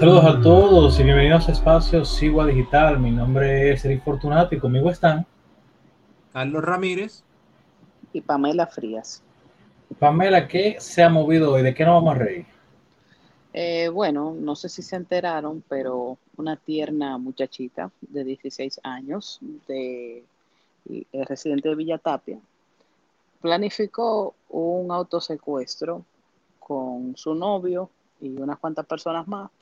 Saludos a todos y bienvenidos a Espacio Sigua Digital. Mi nombre es Eric Fortunato y conmigo están Carlos Ramírez y Pamela Frías. Pamela, ¿qué se ha movido hoy? ¿De qué nos vamos a reír? Eh, bueno, no sé si se enteraron, pero una tierna muchachita de 16 años, de, de residente de Villa Tapia, planificó un autosecuestro con su novio y unas cuantas personas más eh,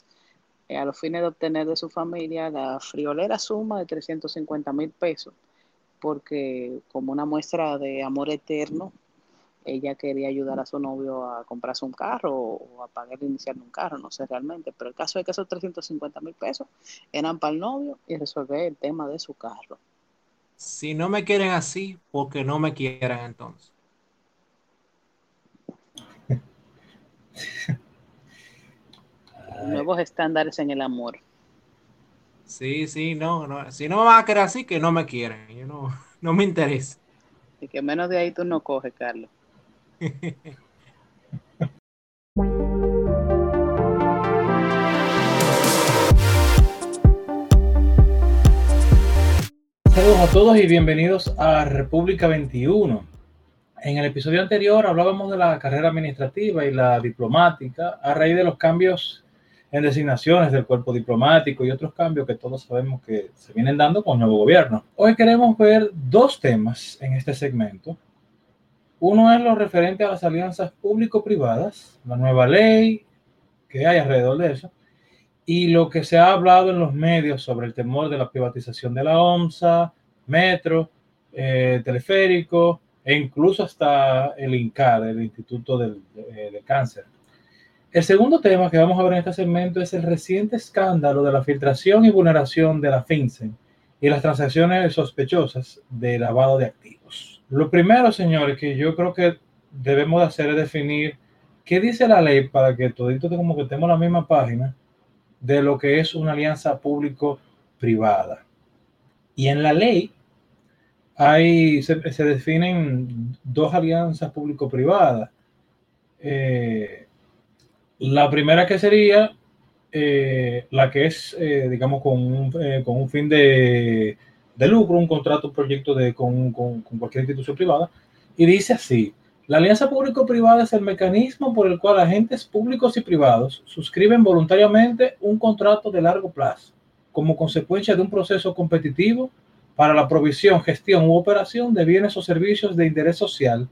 a los fines de obtener de su familia la friolera suma de 350 mil pesos, porque como una muestra de amor eterno, ella quería ayudar a su novio a comprarse un carro o a pagar el inicial de un carro, no sé realmente, pero el caso es que esos 350 mil pesos eran para el novio y resolver el tema de su carro. Si no me quieren así, porque no me quieran entonces. Nuevos estándares en el amor. Sí, sí, no, no. Si no me van a querer así, que no me quieren. Yo no, no me interesa. Y que menos de ahí tú no coges, Carlos. Saludos a todos y bienvenidos a República 21. En el episodio anterior hablábamos de la carrera administrativa y la diplomática a raíz de los cambios en designaciones del cuerpo diplomático y otros cambios que todos sabemos que se vienen dando con el nuevo gobierno. Hoy queremos ver dos temas en este segmento. Uno es lo referente a las alianzas público-privadas, la nueva ley que hay alrededor de eso, y lo que se ha hablado en los medios sobre el temor de la privatización de la OMSA, metro, eh, teleférico e incluso hasta el INCAD, el Instituto del, del Cáncer. El segundo tema que vamos a ver en este segmento es el reciente escándalo de la filtración y vulneración de la FinCEN y las transacciones sospechosas de lavado de activos. Lo primero, señores, que yo creo que debemos de hacer es definir qué dice la ley para que todito como que estemos la misma página de lo que es una alianza público-privada. Y en la ley hay, se, se definen dos alianzas público-privadas. Eh, la primera que sería eh, la que es, eh, digamos, con un, eh, con un fin de, de, lucro, un contrato, un proyecto de, con, con, con, cualquier institución privada, y dice así, la alianza público-privada es el mecanismo por el cual agentes públicos y privados suscriben voluntariamente un contrato de largo plazo como consecuencia de un proceso competitivo para la provisión, gestión u operación de bienes o servicios de interés social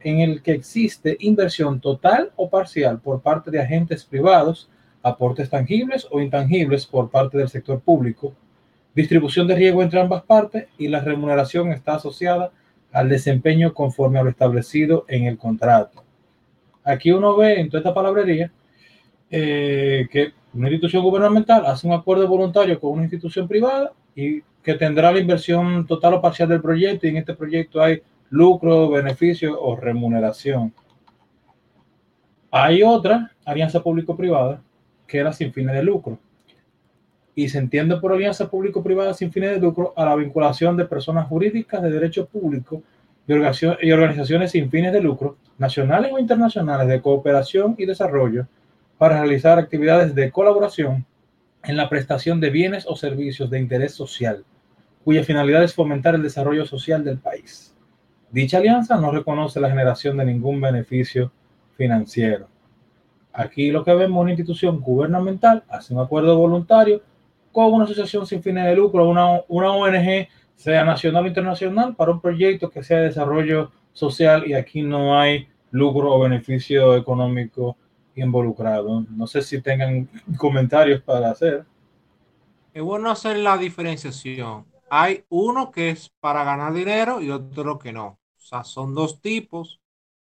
en el que existe inversión total o parcial por parte de agentes privados, aportes tangibles o intangibles por parte del sector público, distribución de riesgo entre ambas partes y la remuneración está asociada al desempeño conforme a lo establecido en el contrato. Aquí uno ve en toda esta palabrería eh, que una institución gubernamental hace un acuerdo voluntario con una institución privada y que tendrá la inversión total o parcial del proyecto y en este proyecto hay lucro, beneficio o remuneración. Hay otra alianza público-privada que era sin fines de lucro. Y se entiende por alianza público-privada sin fines de lucro a la vinculación de personas jurídicas de derecho público y organizaciones sin fines de lucro, nacionales o internacionales, de cooperación y desarrollo, para realizar actividades de colaboración en la prestación de bienes o servicios de interés social, cuya finalidad es fomentar el desarrollo social del país. Dicha alianza no reconoce la generación de ningún beneficio financiero. Aquí lo que vemos una institución gubernamental hace un acuerdo voluntario con una asociación sin fines de lucro, una, una ONG, sea nacional o internacional, para un proyecto que sea de desarrollo social y aquí no hay lucro o beneficio económico involucrado. No sé si tengan comentarios para hacer. Es bueno hacer la diferenciación. Hay uno que es para ganar dinero y otro que no. O sea, son dos tipos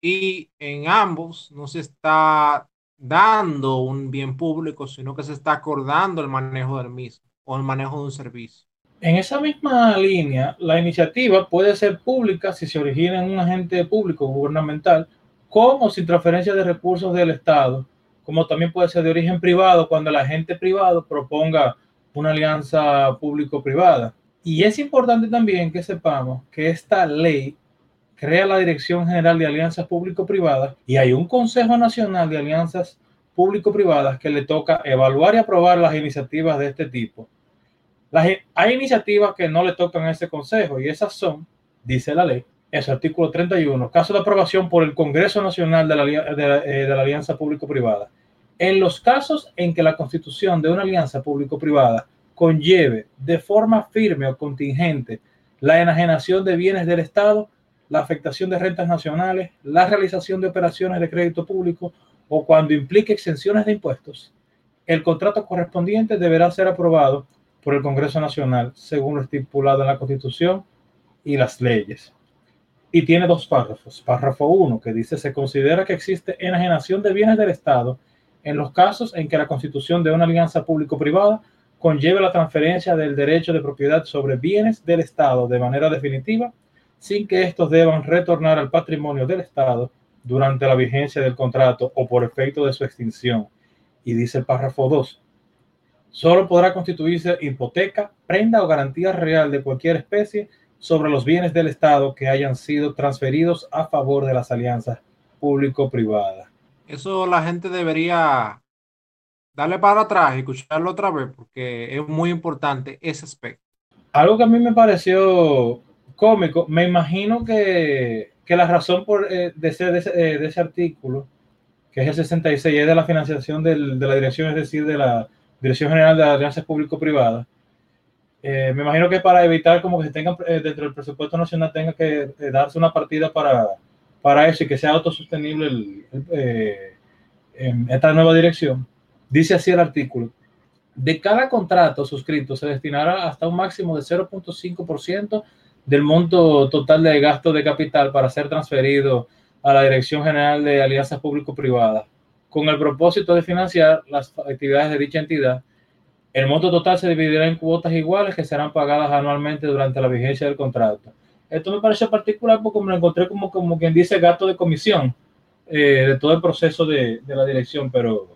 y en ambos no se está dando un bien público, sino que se está acordando el manejo del mismo o el manejo de un servicio. En esa misma línea, la iniciativa puede ser pública si se origina en un agente público gubernamental con o sin transferencia de recursos del Estado, como también puede ser de origen privado cuando el agente privado proponga una alianza público-privada. Y es importante también que sepamos que esta ley crea la Dirección General de Alianzas Público-Privadas y hay un Consejo Nacional de Alianzas público-privadas que le toca evaluar y aprobar las iniciativas de este tipo. hay iniciativas que no le tocan a ese consejo y esas son, dice la ley, ese artículo 31, caso de aprobación por el Congreso Nacional la, de la Alianza Público-Privada. En los casos en que la constitución de una alianza público-privada conlleve de forma firme o contingente la enajenación de bienes del Estado, la afectación de rentas nacionales, la realización de operaciones de crédito público o cuando implique exenciones de impuestos, el contrato correspondiente deberá ser aprobado por el Congreso Nacional según lo estipulado en la Constitución y las leyes. Y tiene dos párrafos. Párrafo 1 que dice se considera que existe enajenación de bienes del Estado en los casos en que la constitución de una alianza público-privada conlleve la transferencia del derecho de propiedad sobre bienes del Estado de manera definitiva, sin que estos deban retornar al patrimonio del Estado durante la vigencia del contrato o por efecto de su extinción. Y dice el párrafo 2, solo podrá constituirse hipoteca, prenda o garantía real de cualquier especie sobre los bienes del Estado que hayan sido transferidos a favor de las alianzas público-privadas. Eso la gente debería darle para atrás y escucharlo otra vez porque es muy importante ese aspecto. Algo que a mí me pareció cómico, me imagino que, que la razón por, eh, de, ese, eh, de, ese, artículo, que es el 66, es de la financiación del, de la dirección, es decir, de la Dirección General de Alianzas Público-Privadas. Eh, me imagino que para evitar como que se tenga dentro del presupuesto nacional tenga que darse una partida para, para eso y que sea autosostenible esta nueva dirección Dice así el artículo. De cada contrato suscrito se destinará hasta un máximo de 0.5% del monto total de gasto de capital para ser transferido a la Dirección General de Alianzas Público-Privadas, con el propósito de financiar las actividades de dicha entidad. El monto total se dividirá en cuotas iguales que serán pagadas anualmente durante la vigencia del contrato. Esto me pareció particular porque me lo encontré como, como quien dice gasto de comisión eh, de todo el proceso de, de la dirección, pero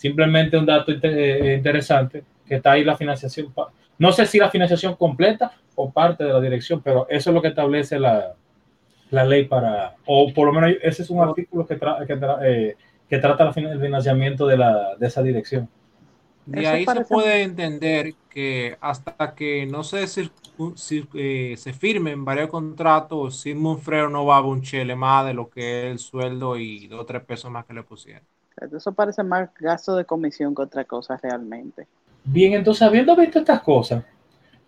Simplemente un dato eh, interesante, que está ahí la financiación. No sé si la financiación completa o parte de la dirección, pero eso es lo que establece la, la ley para, o por lo menos ese es un artículo que, que, eh, que, trata el financiamiento de, la, de esa dirección. De ahí se puede entender que hasta que no se, eh, se firmen varios contratos, Sigmund Freo no va a un chele más de lo que es el sueldo y dos o tres pesos más que le pusieron. Eso parece más gasto de comisión que otra cosa realmente. Bien, entonces habiendo visto estas cosas,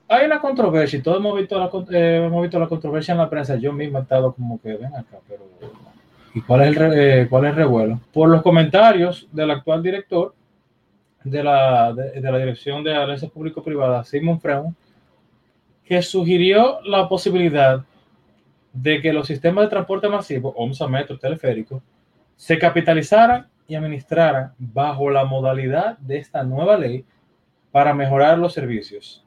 hay una controversia y todos hemos visto la, eh, hemos visto la controversia en la prensa. Yo mismo he estado como que ven acá, pero ¿y cuál es el, eh, cuál es el revuelo? Por los comentarios del actual director de la, de, la Dirección de Alianzas Público-Privadas, Simon Freund, que sugirió la posibilidad de que los sistemas de transporte masivo, OMSA, metro, teleférico, se capitalizaran y administraran bajo la modalidad de esta nueva ley para mejorar los servicios.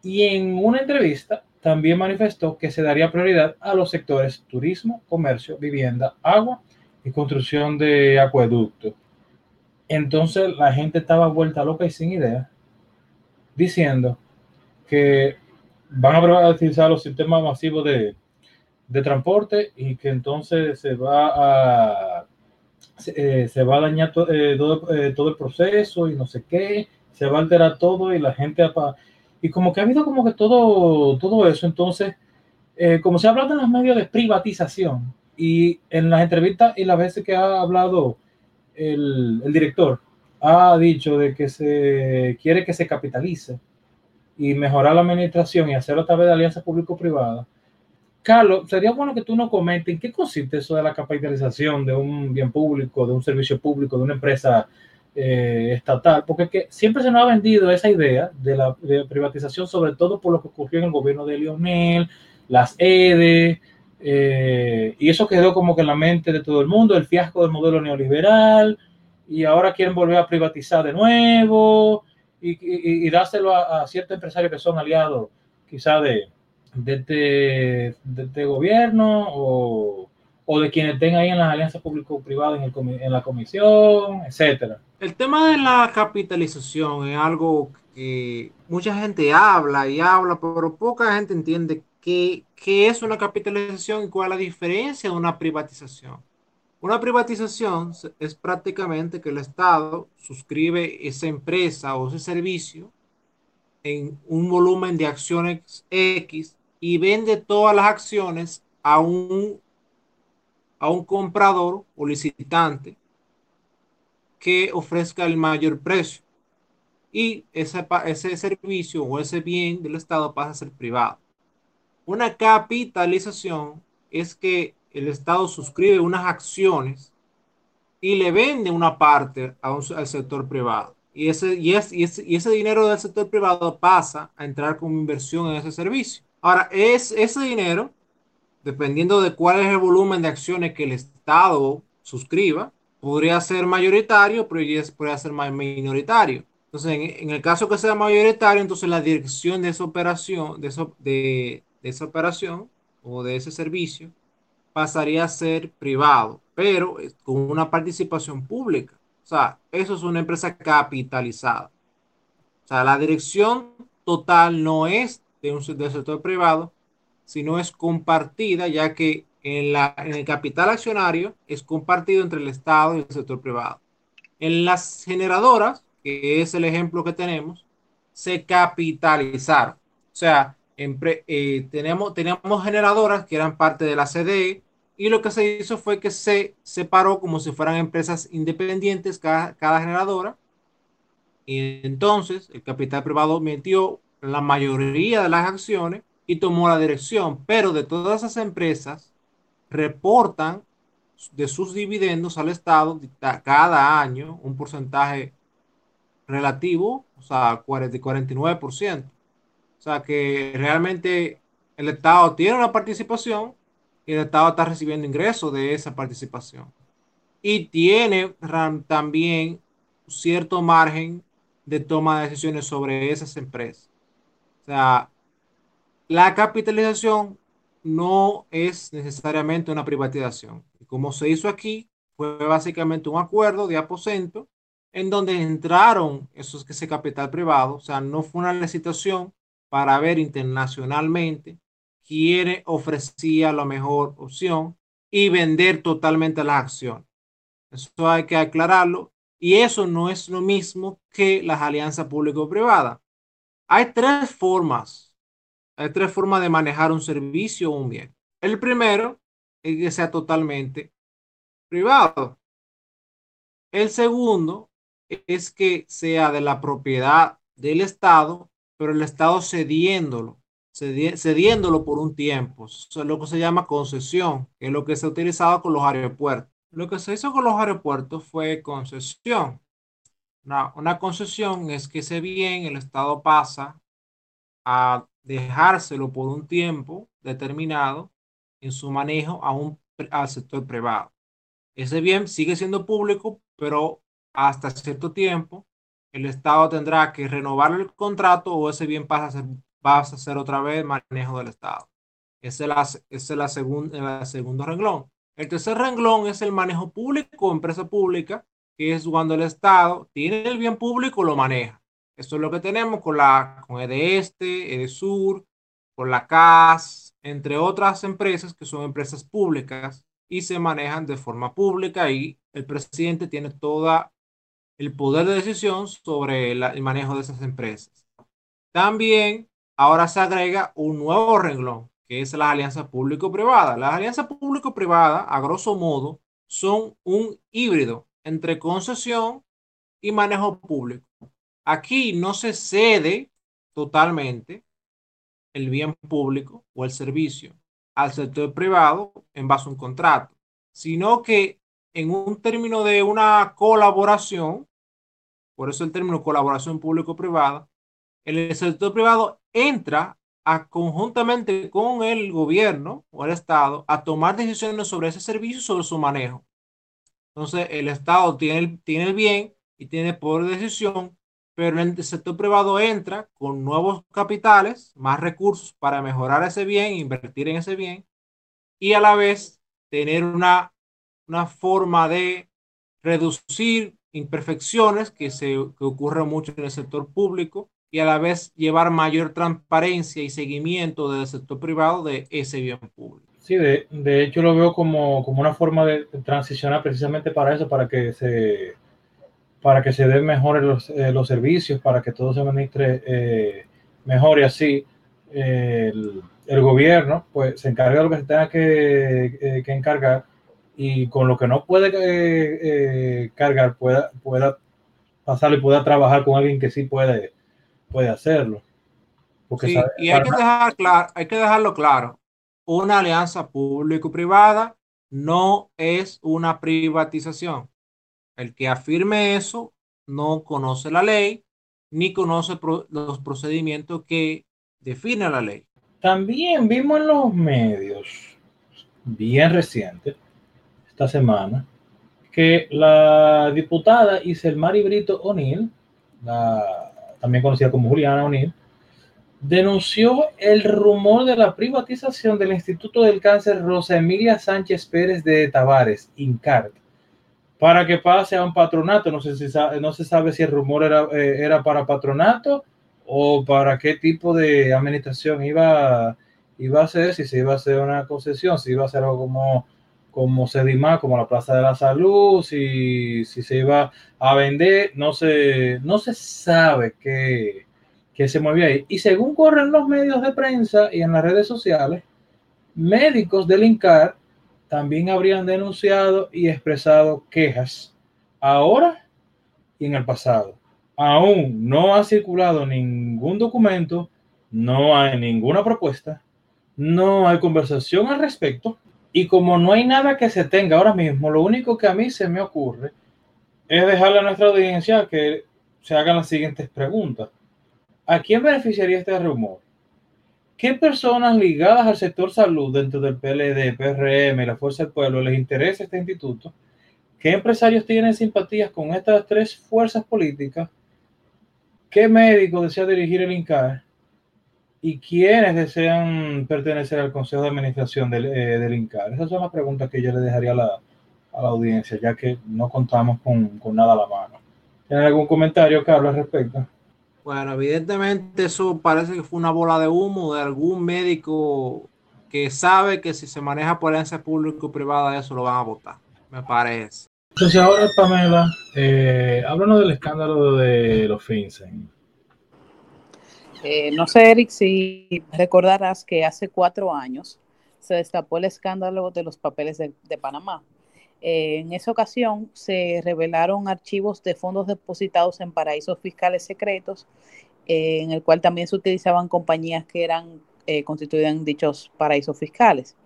Y en una entrevista también manifestó que se daría prioridad a los sectores turismo, comercio, vivienda, agua y construcción de acueducto. Entonces la gente estaba vuelta loca y sin idea, diciendo que van a utilizar los sistemas masivos de, de transporte y que entonces se va a eh, se, va a dañar eh, todo, eh, todo, el proceso y no sé qué, se va a alterar todo y la gente... Y como que ha habido como que todo, todo eso, entonces, como se ha hablado en los medios de privatización y en las entrevistas y las veces que ha hablado el, el director, ha dicho de que se quiere que se capitalice y mejorar la administración y hacerlo a través de alianzas público-privadas Carlos, sería bueno que tú nos comentes en qué consiste eso de la capitalización de un bien público, de un servicio público, de una empresa eh, estatal, porque siempre se nos ha vendido esa idea de la privatización, sobre todo por lo que ocurrió en el gobierno de Lionel, las EDE, eh, y eso quedó como que en la mente de todo el mundo, el fiasco del modelo neoliberal, y ahora quieren volver a privatizar de nuevo y, dárselo a, a ciertos empresarios que son aliados quizá de, de este, de este gobierno o, o, de quienes estén ahí en las alianzas público-privadas en, en, la comisión, etcétera. El tema de la capitalización es algo que mucha gente habla y habla, pero poca gente entiende qué, qué es una capitalización y cuál es la diferencia de una privatización. Una privatización es prácticamente que el Estado suscribe esa empresa o ese servicio en un volumen de acciones X y vende todas las acciones a un, a un comprador o licitante que ofrezca el mayor precio. Y ese, ese servicio o ese bien del Estado pasa a ser privado. Una capitalización es que el Estado suscribe unas acciones y le vende una parte al sector privado. Y ese, y, ese, y ese dinero del sector privado pasa a entrar como inversión en ese servicio. Ahora, es, ese dinero, dependiendo de cuál es el volumen de acciones que el Estado suscriba, podría ser mayoritario, pero podría ser más minoritario. Entonces, en, el caso que sea mayoritario, entonces la dirección de esa operación, de, eso, de, de esa operación o de ese servicio, pasaría a ser privado, pero con una participación pública. O sea, eso es una empresa capitalizada. O sea, la dirección total no es de un sector privado, sino es compartida, ya que en, la, en el capital accionario es compartido entre el Estado y el sector privado. En las generadoras, que es el ejemplo que tenemos, se capitalizaron. O sea, eh, tenemos, teníamos generadoras que eran parte de la CDE, y lo que se hizo fue que se separó como si fueran empresas independientes cada, cada generadora. Y entonces el capital privado metió la mayoría de las acciones y tomó la dirección, pero de todas esas empresas reportan de sus dividendos al Estado cada año un porcentaje relativo, o sea, 40, 49%. O sea que realmente el Estado tiene una participación y el Estado está recibiendo ingresos de esa participación. Y tiene también cierto margen de toma de decisiones sobre esas empresas. O sea, la capitalización no es necesariamente una privatización. Como se hizo aquí, fue básicamente un acuerdo de aposento en donde entraron esos, ese capital privado. O sea, no fue una licitación para ver internacionalmente quién ofrecía la mejor opción y vender totalmente las acciones. Eso hay que aclararlo. Y eso no es lo mismo que las alianzas público-privadas. Hay tres formas. Hay tres formas de manejar un servicio o un bien. El primero es que sea totalmente privado. El segundo es que sea de la propiedad del Estado, pero el Estado cediéndolo cediéndolo por un tiempo. Eso es lo que se llama concesión, que es lo que se ha utilizado con los aeropuertos. Lo que se hizo con los aeropuertos fue concesión. Una, una concesión es que ese bien el Estado pasa a dejárselo por un tiempo determinado en su manejo a un, al sector privado. Ese bien sigue siendo público, pero hasta cierto tiempo el Estado tendrá que renovar el contrato o ese bien pasa a ser vas a hacer otra vez manejo del Estado. Ese es, la, es la el segundo renglón. El tercer renglón es el manejo público o empresa pública, es cuando el Estado tiene el bien público, lo maneja. Eso es lo que tenemos con, la, con EDESTE, EDESUR, con la CAS, entre otras empresas que son empresas públicas y se manejan de forma pública y el presidente tiene todo el poder de decisión sobre el manejo de esas empresas. También ahora se agrega un nuevo renglón, que es la alianza público-privada. Las alianzas público-privadas, a grosso modo, son un híbrido entre concesión y manejo público. Aquí no se cede totalmente el bien público o el servicio al sector privado en base a un contrato, sino que en un término de una colaboración, por eso el término colaboración público-privada, el sector privado entra conjuntamente con el gobierno o el Estado a tomar decisiones sobre ese servicio y sobre su manejo. Entonces, el Estado tiene el, tiene el bien y tiene poder de decisión, pero el sector privado entra con nuevos capitales, más recursos para mejorar ese bien, invertir en ese bien y a la vez tener una, una forma de reducir imperfecciones que, se, que ocurren mucho en el sector público y a la vez llevar mayor transparencia y seguimiento del sector privado de ese bien público. Sí, de, de hecho lo veo como, como, una forma de transicionar precisamente para eso, para que se, para que se den mejores los, eh, los servicios, para que todo se administre eh, mejor y así eh, el, el, gobierno pues se encarga de lo que se tenga que, eh, que encargar y con lo que no puede cargar pueda, pueda pasarlo y pueda trabajar con alguien que sí puede, puede hacerlo. Porque sí, sabe, y hay que, dejar claro, hay que dejarlo claro, una alianza público-privada no es una privatización. El que afirme eso no conoce la ley ni conoce los procedimientos que define la ley. También vimos en los medios, bien reciente, esta semana, que la diputada Iselmari Brito O'Neill, también conocida como Juliana O'Neill, denunció el rumor de la privatización del Instituto del Cáncer Rosa Emilia Sánchez Pérez de Tavares, INCART, para que pase a un patronato. No, sé no se sabe si el rumor era, eh, era para patronato o para qué tipo de administración iba, iba a ser, si se iba a hacer una concesión, si iba a ser algo como, como Sedimá, como la Plaza de la Salud, si, si se iba a vender, no se, no se sabe qué que se movía ahí. Y según corren los medios de prensa y en las redes sociales, médicos del INCAR también habrían denunciado y expresado quejas ahora y en el pasado. Aún no ha circulado ningún documento, no hay ninguna propuesta, no hay conversación al respecto. Y como no hay nada que se tenga ahora mismo, lo único que a mí se me ocurre es dejarle a nuestra audiencia que se hagan las siguientes preguntas. ¿A quién beneficiaría este rumor? ¿Qué personas ligadas al sector salud dentro del PLD, PRM la Fuerza del Pueblo les interesa este instituto? ¿Qué empresarios tienen simpatías con estas tres fuerzas políticas? ¿Qué médico desea dirigir el INCAR? ¿Y quiénes desean pertenecer al Consejo de Administración del, eh, INCAR? Esas son las preguntas que yo le dejaría a la, a la audiencia, ya que no contamos con, con nada a la mano. ¿Tienen algún comentario, Carlos, al respecto? Bueno, evidentemente eso parece que fue una bola de humo de algún médico que sabe que si se maneja por herencia público-privada eso lo van a votar, me parece. Entonces ahora, Pamela, eh, háblanos del escándalo de los FinCEN. Eh, no sé, Eric, si recordarás que hace cuatro años se destapó el escándalo de los papeles de, de Panamá. Eh, en esa ocasión se revelaron archivos de fondos depositados en paraísos fiscales secretos, eh, en el cual también se utilizaban compañías que eran eh, constituidas en dichos paraísos fiscales.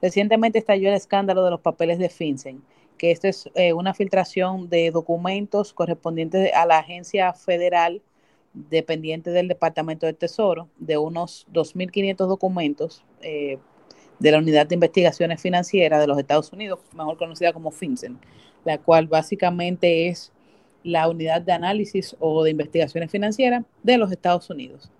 Recientemente estalló el escándalo de los papeles de FinCEN, que esto es eh, una filtración de documentos correspondientes a la agencia federal dependiente del Departamento del Tesoro, de unos 2.500 documentos de la Unidad de Investigaciones Financieras de los Estados Unidos, mejor conocida como FinCEN, la cual básicamente es la unidad de análisis o de investigaciones financieras de los Estados Unidos.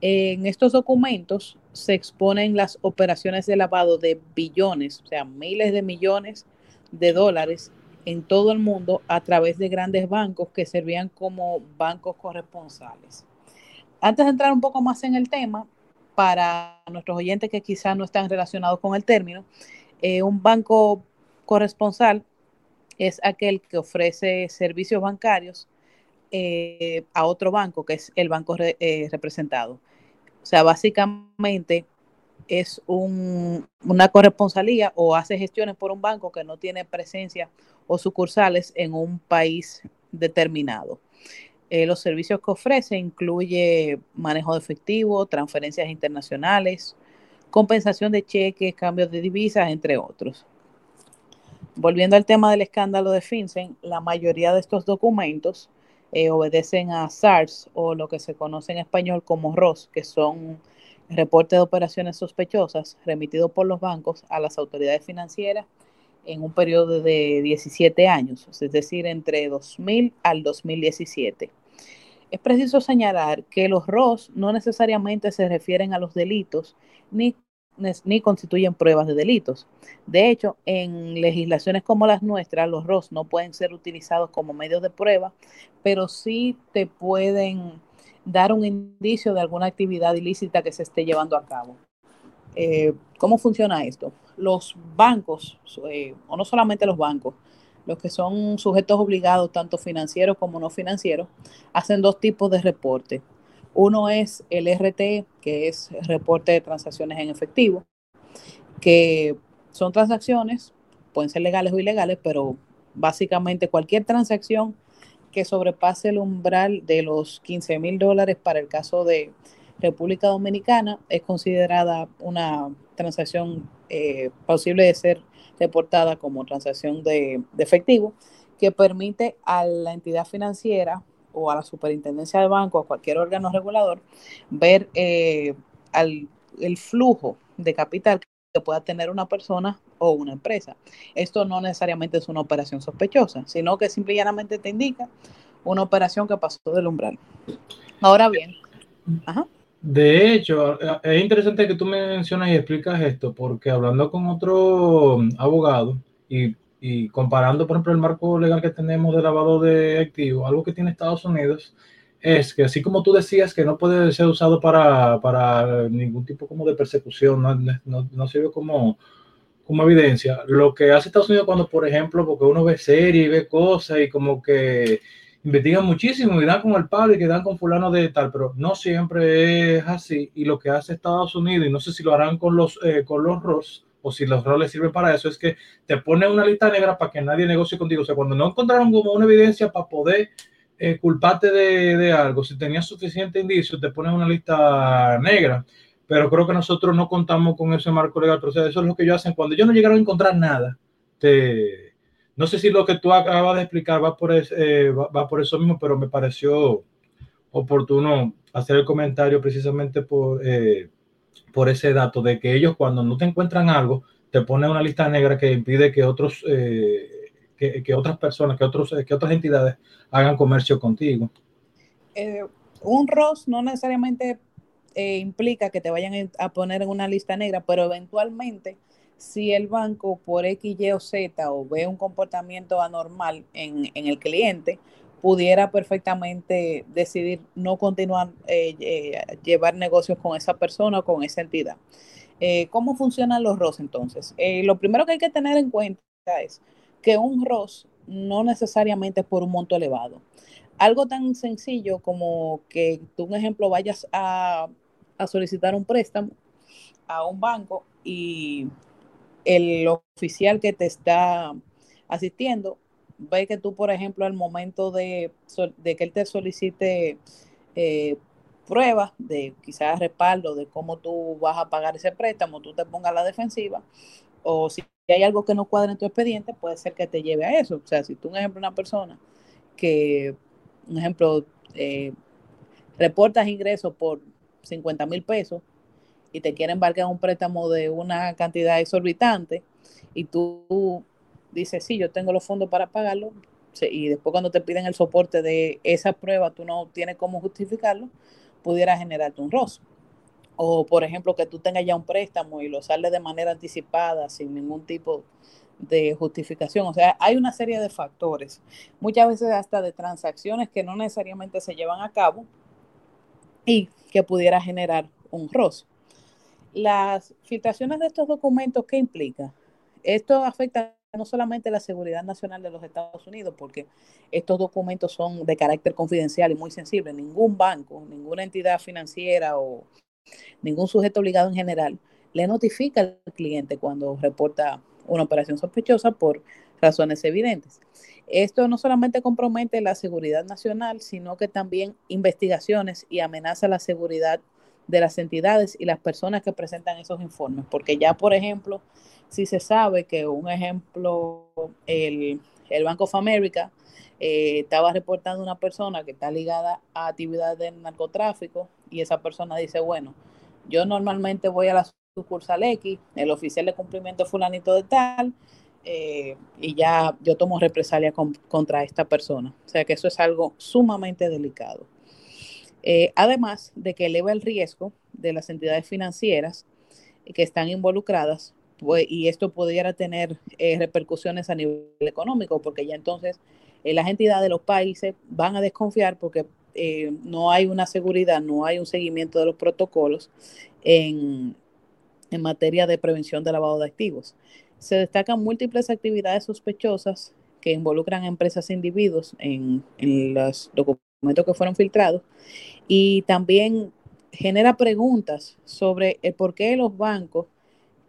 En estos documentos se exponen las operaciones de lavado de billones, o sea, miles de millones de dólares en todo el mundo a través de grandes bancos que servían como bancos corresponsales. Antes de entrar un poco más en el tema, para nuestros oyentes que quizás no están relacionados con el término, eh, un banco corresponsal es aquel que ofrece servicios bancarios eh, a otro banco, que es el banco eh, representado. O sea, básicamente es un, una corresponsalía o hace gestiones por un banco que no tiene presencia o sucursales en un país determinado. Eh, los servicios que ofrece incluye manejo de efectivo, transferencias internacionales, compensación de cheques, cambios de divisas, entre otros. Volviendo al tema del escándalo de FinCEN, la mayoría de estos documentos eh, obedecen a SARS o lo que se conoce en español como ROS, que son reportes de operaciones sospechosas remitidos por los bancos a las autoridades financieras en un periodo de 17 años, es decir, entre 2000 al 2017. Es preciso señalar que los ROS no necesariamente se refieren a los delitos ni, ni constituyen pruebas de delitos. De hecho, en legislaciones como las nuestras, los ROS no pueden ser utilizados como medios de prueba, pero sí te pueden dar un indicio de alguna actividad ilícita que se esté llevando a cabo. Eh, ¿Cómo funciona esto? los bancos, eh, o no solamente los bancos, los que son sujetos obligados, tanto financieros como no financieros, hacen dos tipos de reporte. Uno es el RT, que es reporte de transacciones en efectivo, que son transacciones, pueden ser legales o ilegales, pero básicamente cualquier transacción que sobrepase el umbral de los 15 mil dólares para el caso de República Dominicana es considerada una transacción eh, posible de ser reportada como transacción de, efectivo que permite a la entidad financiera o a la superintendencia del banco, a cualquier órgano regulador, ver eh, el flujo de capital que pueda tener una persona o una empresa. Esto no necesariamente es una operación sospechosa, sino que simplemente te indica una operación que pasó del umbral. Ahora bien, de hecho, es interesante que tú mencionas y explicas esto, porque hablando con otro abogado y, y, comparando, por ejemplo, el marco legal que tenemos de lavado de activos, algo que tiene Estados Unidos es que así como tú decías que no puede ser usado para, para ningún tipo como de persecución, no, no, no sirve como, como evidencia, lo que hace Estados Unidos cuando, por ejemplo, porque uno ve series ve cosas y como que investigan muchísimo y dan con el palo y que dan con fulano de tal, pero no siempre es así. Y lo que hace Estados Unidos, y no sé si lo harán con los, eh, con los ROS o si los ROS les sirven para eso, es que te pone una lista negra para que nadie negocie contigo. O sea, cuando no encontraron como una evidencia para poder eh, culparte de, de, algo, si tenías suficiente indicio, te ponen una lista negra. Pero creo que nosotros no contamos con ese marco legal. Pero o sea, eso es lo que ellos hacen. Cuando ellos no llegaron a encontrar nada, te, no sé si lo que tú acabas de explicar va por, eh, va, por eso mismo, pero me pareció oportuno hacer el comentario precisamente por, eh, por ese dato de que ellos cuando no te encuentran algo, te ponen una lista negra que impide que otros eh, que, otras personas, que, otros, que otras entidades hagan comercio contigo. un ROS no necesariamente implica que te vayan a poner en una lista negra, pero eventualmente si el banco por X, Y o Z o ve un comportamiento anormal en, el cliente, pudiera perfectamente decidir no continuar eh, eh, llevar negocios con esa persona o con esa entidad. Eh, ¿Cómo funcionan los ROS entonces? lo primero que hay que tener en cuenta es que un ROS no necesariamente es por un monto elevado. Algo tan sencillo como que tú, un ejemplo, vayas a, a solicitar un préstamo a un banco y el oficial que te está asistiendo ve que tú, por ejemplo, al momento de, que él te solicite eh, pruebas de quizás respaldo de cómo tú vas a pagar ese préstamo, tú te pongas la defensiva, o si hay algo que no cuadra en tu expediente, puede ser que te lleve a eso. O sea, si tú, un ejemplo, una persona que, un ejemplo, eh, reportas ingresos por 50 mil pesos, y te quieren embarcar un préstamo de una cantidad exorbitante y tú dices, sí, yo tengo los fondos para pagarlo, y después cuando te piden el soporte de esa prueba, tú no tienes cómo justificarlo, pudiera generarte un ROS. O, por ejemplo, que tú tengas ya un préstamo y lo sales de manera anticipada, sin ningún tipo de justificación. O sea, hay una serie de factores, muchas veces hasta de transacciones que no necesariamente se llevan a cabo y que pudiera generar un ROS. Las filtraciones de estos documentos, ¿qué implica? Esto afecta no solamente la seguridad nacional de los Estados Unidos, porque estos documentos son de carácter confidencial y muy sensible. Ningún banco, ninguna entidad financiera o ningún sujeto obligado en general le notifica al cliente cuando reporta una operación sospechosa por razones evidentes. Esto no solamente compromete la seguridad nacional, sino que también investigaciones y amenaza la seguridad de las entidades y las personas que presentan esos informes, porque ya, por ejemplo, si se sabe que un ejemplo, el, el Bank of America eh, estaba reportando una persona que está ligada a actividades de narcotráfico y esa persona dice, bueno, yo normalmente voy a la sucursal X, el oficial de cumplimiento fulanito de tal, eh, y ya yo tomo represalia contra esta persona. O sea que eso es algo sumamente delicado. Eh, además de que eleva el riesgo de las entidades financieras que están involucradas, pues, y esto pudiera tener eh, repercusiones a nivel económico, porque ya entonces eh, las entidades de los países van a desconfiar porque no hay una seguridad, no hay un seguimiento de los protocolos en, en materia de prevención de lavado de activos. Se destacan múltiples actividades sospechosas que involucran a empresas e individuos en, en los que fueron filtrados y también genera preguntas sobre el por qué los bancos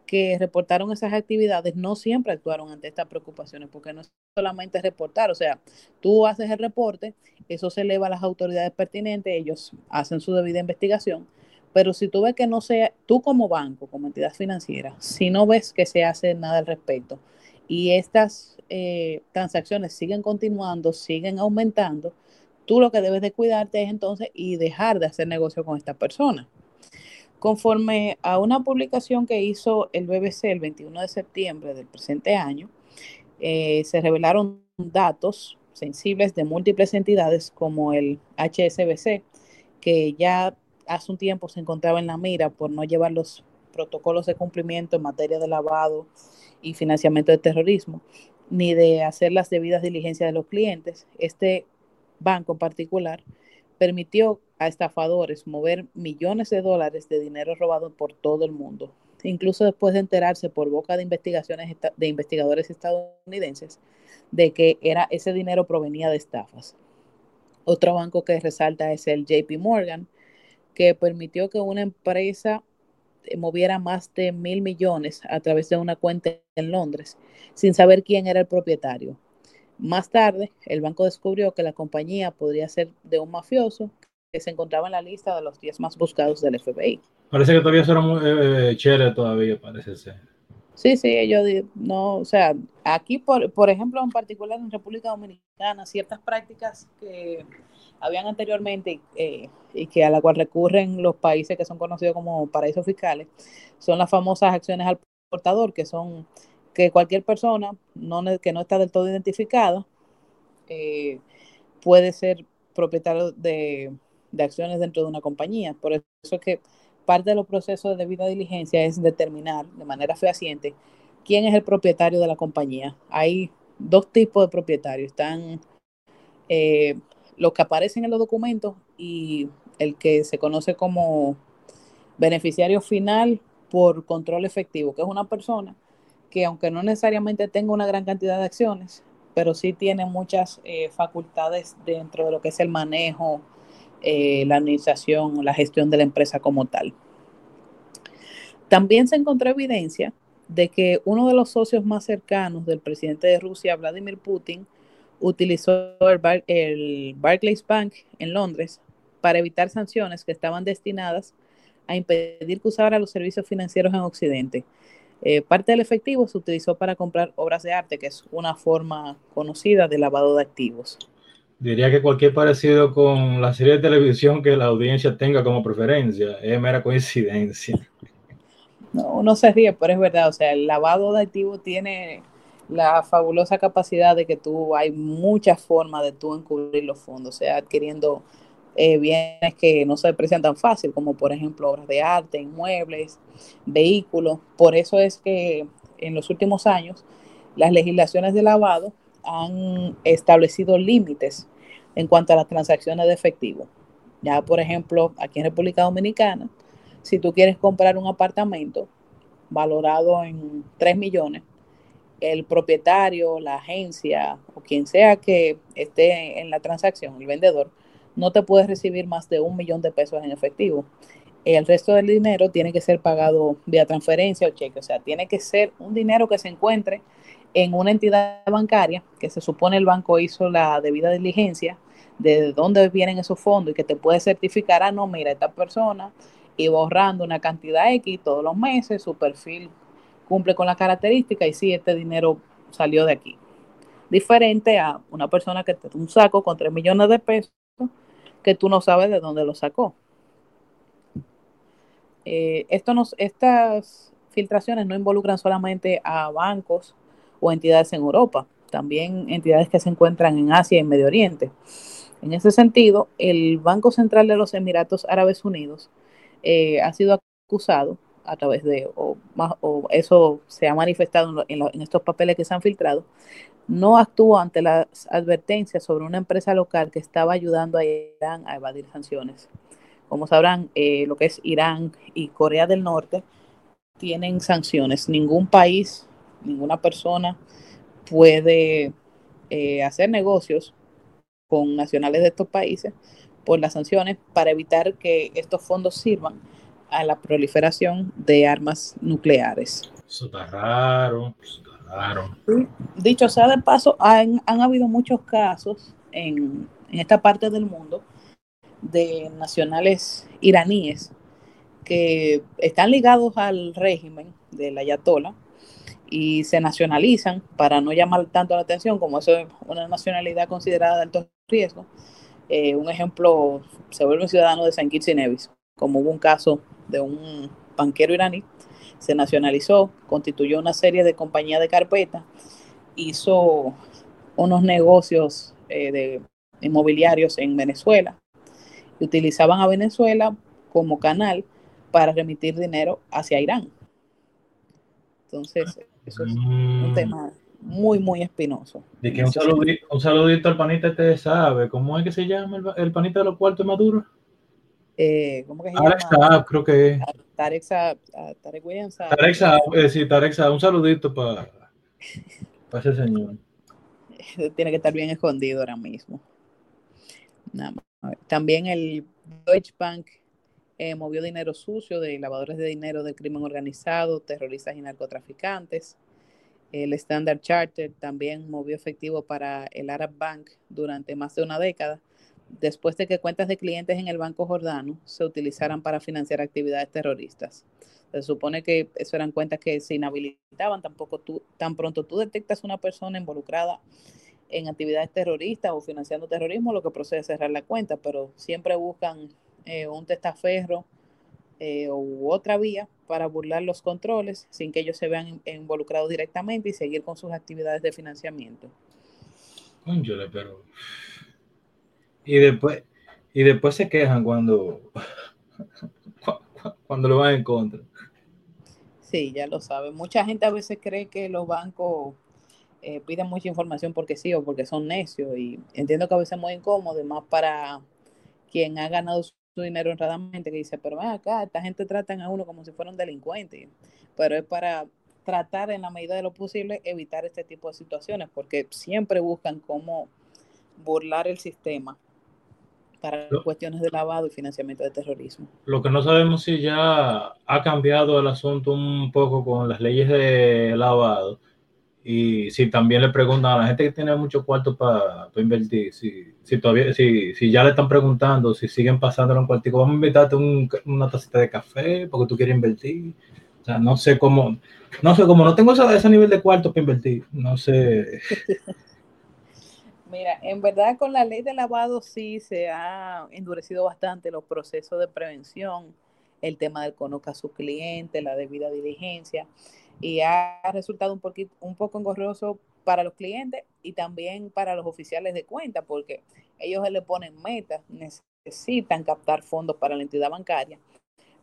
que reportaron esas actividades no siempre actuaron ante estas preocupaciones, porque no es solamente reportar, o sea, tú haces el reporte, eso se eleva a las autoridades pertinentes, ellos hacen su debida investigación, pero si tú ves que no sea, tú como banco, como entidad financiera, si no ves que se hace nada al respecto y estas eh, transacciones siguen continuando, siguen aumentando, tú lo que debes de cuidarte es entonces y dejar de hacer negocio con esta persona. Conforme a una publicación que hizo el BBC el 21 de septiembre del presente año, eh, se revelaron datos sensibles de múltiples entidades como el HSBC, que ya hace un tiempo se encontraba en la mira por no llevar los protocolos de cumplimiento en materia de lavado y financiamiento de terrorismo, ni de hacer las debidas diligencias de los clientes. Este banco en particular permitió a estafadores mover millones de dólares de dinero robado por todo el mundo, incluso después de enterarse por boca de investigaciones de investigadores estadounidenses de que era ese dinero provenía de estafas. Otro banco que resalta es el JP Morgan, que permitió que una empresa eh, moviera más de mil millones a través de una cuenta en Londres sin saber quién era el propietario. Más tarde, el banco descubrió que la compañía podría ser de un mafioso que se encontraba en la lista de los 10 más buscados del FBI. Parece que todavía será muy eh, chévere todavía, parece ser. Sí, sí, ellos no, o sea, aquí, por, por ejemplo, en particular en República Dominicana, ciertas prácticas que habían anteriormente eh, y que a la cual recurren los países que son conocidos como paraísos fiscales, son las famosas acciones al portador, que son que cualquier persona que no está del todo identificada eh, puede ser propietario de, de, acciones dentro de una compañía. Por eso es que parte de los procesos de debida diligencia es determinar de manera fehaciente quién es el propietario de la compañía. Hay dos tipos de propietarios. Están eh, los que aparecen en los documentos y el que se conoce como beneficiario final por control efectivo, que es una persona que aunque no necesariamente tenga una gran cantidad de acciones, pero sí tiene muchas eh, facultades dentro de lo que es el manejo, eh, la administración, la gestión de la empresa como tal. También se encontró evidencia de que uno de los socios más cercanos del presidente de Rusia, Vladimir Putin, utilizó el, Barclays Bank en Londres para evitar sanciones que estaban destinadas a impedir que usara los servicios financieros en Occidente. Eh, parte del efectivo se utilizó para comprar obras de arte, que es una forma conocida de lavado de activos. Diría que cualquier parecido con la serie de televisión que la audiencia tenga como preferencia es mera coincidencia. No, uno se ríe, pero es verdad, o sea, el lavado de activos tiene la fabulosa capacidad de que tú hay muchas formas de tú encubrir los fondos, o sea, adquiriendo eh, bienes que no se aprecian tan fácil, como por ejemplo obras de arte, inmuebles, vehículos. Por eso es que en los últimos años las legislaciones de lavado han establecido límites en cuanto a las transacciones de efectivo. Ya, por ejemplo, aquí en República Dominicana, si tú quieres comprar un apartamento valorado en 3 millones, el propietario, la agencia o quien sea que esté en la transacción, el vendedor, no te puede recibir más de un millón de pesos en efectivo. El resto del dinero tiene que ser pagado vía transferencia o cheque, o sea, tiene que ser un dinero que se encuentre en una entidad bancaria, que se supone el banco hizo la debida diligencia de dónde vienen esos fondos y que te puede certificar, ah, no, mira, esta persona y borrando una cantidad X todos los meses, su perfil cumple con la característica y sí, este dinero salió de aquí. Diferente a una persona que te un saco con 3 millones de pesos que tú no sabes de dónde lo sacó. Eh, estas filtraciones no involucran solamente a bancos o entidades en Europa, también entidades que se encuentran en Asia y en Medio Oriente. En ese sentido, el Banco Central de los Emiratos Árabes Unidos eh, ha sido acusado a través de, o, o eso se ha manifestado en, estos papeles que se han filtrado, no actuó ante las advertencias sobre una empresa local que estaba ayudando a Irán a evadir sanciones. Como sabrán, eh, lo que es Irán y Corea del Norte tienen sanciones. Ningún país, ninguna persona puede eh, hacer negocios con nacionales de estos países por las sanciones para evitar que estos fondos sirvan a la proliferación de armas nucleares. Eso está raro, eso está raro. Dicho sea de paso, han, han habido muchos casos en, en esta parte del mundo de nacionales iraníes que están ligados al régimen de la Ayatollah y se nacionalizan para no llamar tanto la atención, como eso es una nacionalidad considerada de alto riesgo. Eh, un ejemplo, se vuelve un ciudadano de San Kitts y Nevis, como hubo un caso de un banquero iraní, se nacionalizó, constituyó una serie de compañías de carpeta, hizo unos negocios eh, de inmobiliarios en Venezuela, y utilizaban a Venezuela como canal para remitir dinero hacia Irán. Entonces, eso es un Mm. tema muy, muy espinoso. De que un saludito, un saludito al panita este sabe, ¿cómo es que se llama el, el panita de los cuartos Maduro? Eh, ¿Cómo que se Alex llama? Saab, creo que es. Tarek, Saab- ah, Tarek William Saab. Tarek Saab, eh, sí, Tarek Saab, un saludito para ese señor. Tiene que estar bien escondido ahora mismo. Nada más. También el Deutsche Bank eh, movió dinero sucio de lavadores de dinero del crimen organizado, terroristas y narcotraficantes. El Standard Chartered también movió efectivo para el Arab Bank durante más de una década, después de que cuentas de clientes en el Banco Jordano se utilizaran para financiar actividades terroristas. Se supone que eso eran cuentas que se inhabilitaban, tampoco tú, tan pronto tú detectas una persona involucrada en actividades terroristas o financiando terrorismo, lo que procede es cerrar la cuenta, pero siempre buscan eh, un testaferro eh, u otra vía para burlar los controles sin que ellos se vean in- involucrados directamente y seguir con sus actividades de financiamiento. Cónchale, pero. Y después, y después se quejan cuando, cu- cu- cuando lo van en contra. Sí, ya lo saben. Mucha gente a veces cree que los bancos eh, piden mucha información porque sí o porque son necios y entiendo que a veces es muy incómodo, y más para quien ha ganado su dinero honradamente, que dice, pero ven acá, esta gente tratan a uno como si fuera un delincuente, pero es para tratar en la medida de lo posible evitar este tipo de situaciones, porque siempre buscan cómo burlar el sistema para Lo- cuestiones de lavado y financiamiento de terrorismo. Lo que no sabemos si ya ha cambiado el asunto un poco con las leyes de lavado y si también le preguntan a la gente que tiene mucho cuarto para invertir, si, si todavía, si, si ya le están preguntando, si siguen pasándolo un cuartico, vamos a invitarte un- una tacita de café porque tú quieres invertir. O sea, no sé cómo, no sé cómo, no tengo ese, ese nivel de cuarto para invertir, no sé. Mira, en verdad con la ley de lavado sí se ha endurecido bastante los procesos de prevención, el tema del conozca a su cliente, la debida diligencia, y ha resultado un, poquito, un poco engorroso para los clientes y también para los oficiales de cuenta, porque ellos le ponen metas, necesitan captar fondos para la entidad bancaria,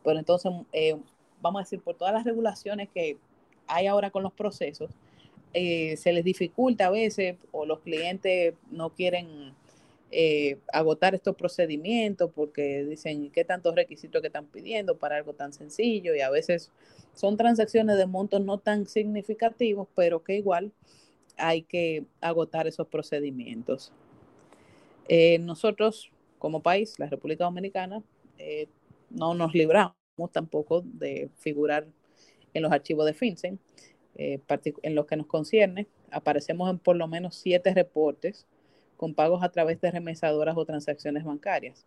pero entonces, eh, vamos a decir, por todas las regulaciones que hay ahora con los procesos, eh, se les dificulta a veces o los clientes no quieren eh, agotar estos procedimientos porque dicen qué tantos requisitos que están pidiendo para algo tan sencillo y a veces son transacciones de montos no tan significativos, pero que igual hay que agotar esos procedimientos. Eh, nosotros como país, la República Dominicana, no nos libramos tampoco de figurar en los archivos de FinCEN eh, en lo que nos concierne, aparecemos en por lo menos siete reportes con pagos a través de remesadoras o transacciones bancarias.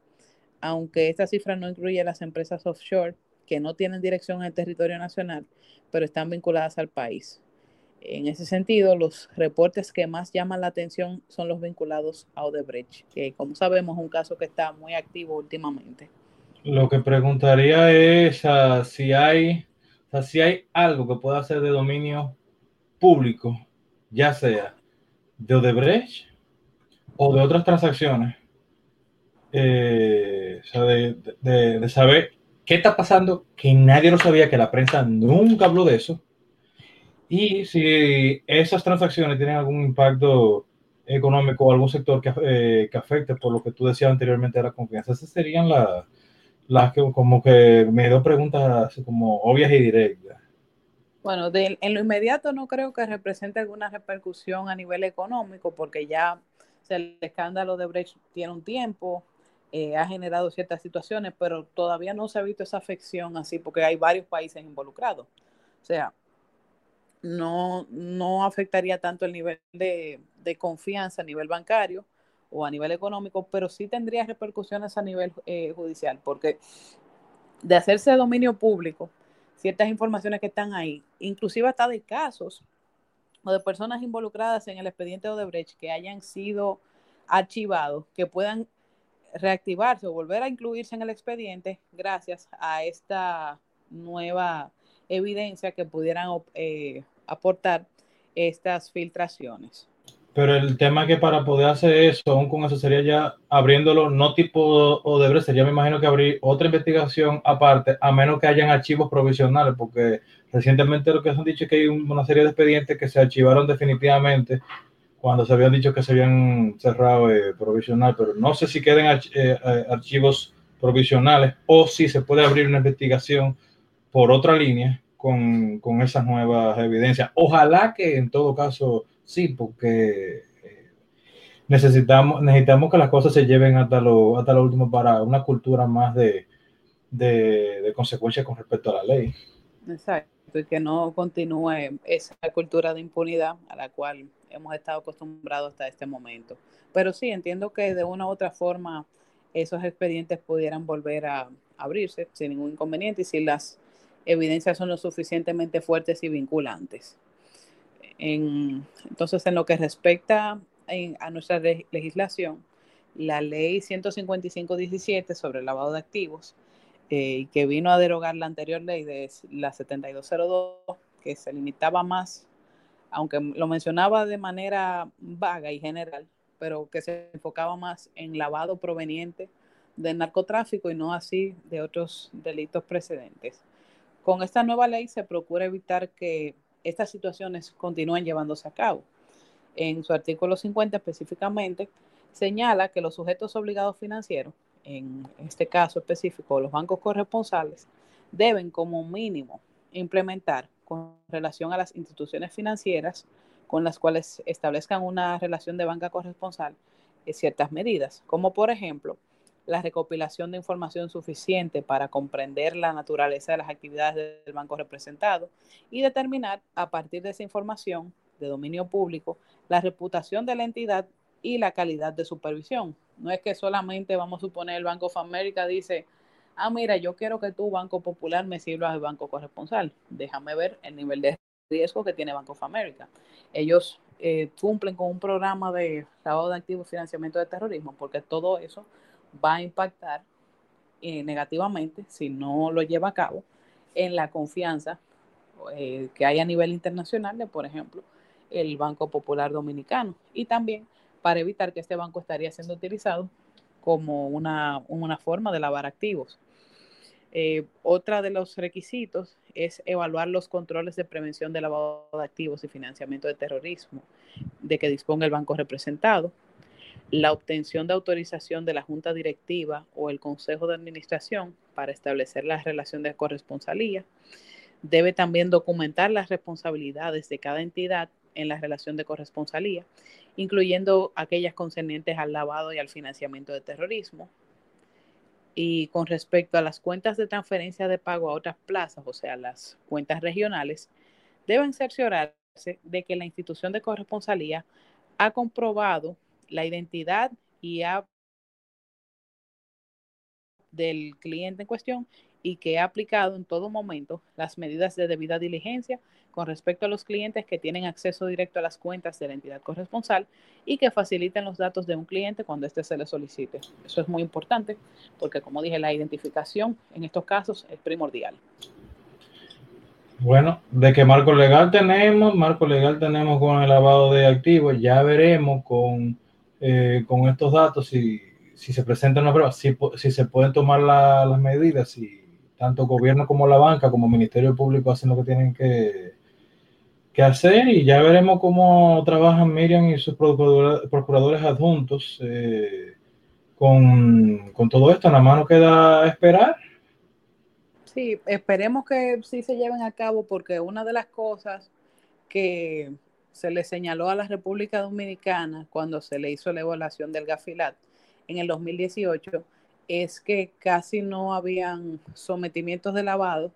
Aunque esta cifra no incluye las empresas offshore que no tienen dirección en el territorio nacional, pero están vinculadas al país. En ese sentido, los reportes que más llaman la atención son los vinculados a Odebrecht, que como sabemos es un caso que está muy activo últimamente. Lo que preguntaría es uh, si hay sea, si hay algo que pueda ser de dominio público, ya sea de Odebrecht o de otras transacciones, eh, o sea, de, de, de, saber qué está pasando, que nadie lo sabía, que la prensa nunca habló de eso, y si esas transacciones tienen algún impacto económico o algún sector que, eh, que afecte por lo que tú decías anteriormente de la confianza. Esas serían las las que como que me dio preguntas como obvias y directas. Bueno, en lo inmediato no creo que represente alguna repercusión a nivel económico, porque ya el escándalo de Brecht tiene un tiempo, eh, ha generado ciertas situaciones, pero todavía no se ha visto esa afección así, porque hay varios países involucrados. O sea, no, no afectaría tanto el nivel de, de confianza a nivel bancario o a nivel económico, pero sí tendría repercusiones a nivel eh, judicial, porque de hacerse dominio público, ciertas informaciones que están ahí, inclusive hasta de casos o de personas involucradas en el expediente Odebrecht que hayan sido archivados, que puedan reactivarse o volver a incluirse en el expediente gracias a esta nueva evidencia que pudieran eh, aportar estas filtraciones. Pero el tema es que para poder hacer eso, aún con eso sería ya abriéndolo, no tipo Odebrecht, sería me imagino que abrir otra investigación aparte, a menos que hayan archivos provisionales, porque recientemente lo que se han dicho es que hay una serie de expedientes que se archivaron definitivamente cuando se habían dicho que se habían cerrado eh, provisional, pero no sé si queden eh, eh, archivos provisionales o si se puede abrir una investigación por otra línea con, con esas nuevas evidencias. Ojalá que en todo caso Sí, porque eh, necesitamos, necesitamos que las cosas se lleven hasta lo, hasta lo último para una cultura más de, de, de consecuencia con respecto a la ley. Exacto, y que no continúe esa cultura de impunidad a la cual hemos estado acostumbrados hasta este momento. Pero sí, entiendo que de una u otra forma esos expedientes pudieran volver a abrirse sin ningún inconveniente y si las evidencias son lo suficientemente fuertes y vinculantes entonces, en lo que respecta a nuestra legislación, la ley 155-17 sobre el lavado de activos, eh, que vino a derogar la anterior ley de la 7202, que se limitaba más, aunque lo mencionaba de manera vaga y general, pero que se enfocaba más en lavado proveniente del narcotráfico y no así de otros delitos precedentes. Con esta nueva ley se procura evitar que estas situaciones continúen llevándose a cabo. En su artículo 50 específicamente señala que los sujetos obligados financieros, en este caso específico los bancos corresponsales, deben como mínimo implementar con relación a las instituciones financieras con las cuales establezcan una relación de banca corresponsal eh, ciertas medidas, como por ejemplo la recopilación de información suficiente para comprender la naturaleza de las actividades del banco representado y determinar a partir de esa información de dominio público la reputación de la entidad y la calidad de supervisión. No es que solamente vamos a suponer el Banco of America dice, ah, mira, yo quiero que tu Banco Popular me sirva de banco corresponsal. Déjame ver el nivel de riesgo que tiene Banco of America. Ellos eh, cumplen con un programa de lavado de activos y financiamiento de terrorismo, porque todo eso va a impactar eh, negativamente, si no lo lleva a cabo, en la confianza eh, que hay a nivel internacional de, por ejemplo, el Banco Popular Dominicano. Y también para evitar que este banco estaría siendo utilizado como una, forma de lavar activos. Eh, otra de los requisitos es evaluar los controles de prevención de lavado de activos y financiamiento de terrorismo de que disponga el banco representado la obtención de autorización de la junta directiva o el consejo de administración para establecer la relación de corresponsalía. Debe también documentar las responsabilidades de cada entidad en la relación de corresponsalía, incluyendo aquellas concernientes al lavado y al financiamiento de terrorismo. Y con respecto a las cuentas de transferencia de pago a otras plazas, o sea, las cuentas regionales, deben cerciorarse de que la institución de corresponsalía ha comprobado la identidad y app del cliente en cuestión y que ha aplicado en todo momento las medidas de debida diligencia con respecto a los clientes que tienen acceso directo a las cuentas de la entidad corresponsal y que faciliten los datos de un cliente cuando éste se le solicite. Eso es muy importante porque, como dije, la identificación en estos casos es primordial. Bueno, de qué marco legal tenemos, marco legal tenemos con el lavado de activos, ya veremos con eh, con estos datos, si, si se presenta una prueba, si, si se pueden tomar las medidas, si tanto gobierno como la banca, como Ministerio Público hacen lo que tienen que, que hacer y ya veremos cómo trabajan Miriam y sus procuradores adjuntos eh, con, con, todo esto. Nada más nos queda esperar. Sí, esperemos que sí se lleven a cabo porque una de las cosas que se le señaló a la República Dominicana cuando se le hizo la evaluación del gafilat en el 2018 es que casi no habían sometimientos de lavado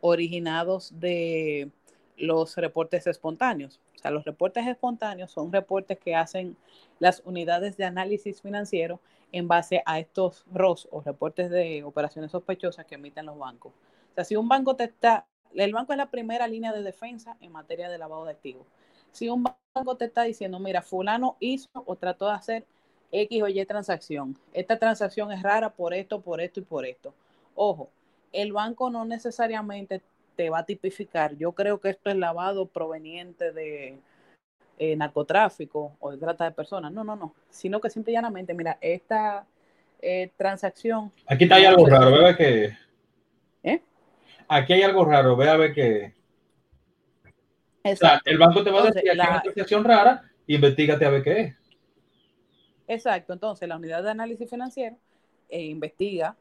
originados de los reportes espontáneos. O sea, los reportes espontáneos son reportes que hacen las unidades de análisis financiero en base a estos ROS o reportes de operaciones sospechosas que emiten los bancos. O sea, si un banco te está, el banco es la primera línea de defensa en materia de lavado de activos. Si un banco te está diciendo, mira, fulano hizo o trató de hacer X o Y transacción, esta transacción es rara por esto, por esto y por esto. Ojo, el banco no necesariamente te va a tipificar. Yo creo que esto es lavado proveniente de eh, narcotráfico o de trata de personas. No, no, no. Sino que simple y llanamente, mira, esta eh, transacción. Aquí está hay algo raro, ve a ver qué. ¿Eh? Aquí hay algo raro, ve a ver qué. O sea, el banco te va a decir que una transacción rara, investigate a ver qué es. Exacto, entonces la unidad de análisis financiero eh, investiga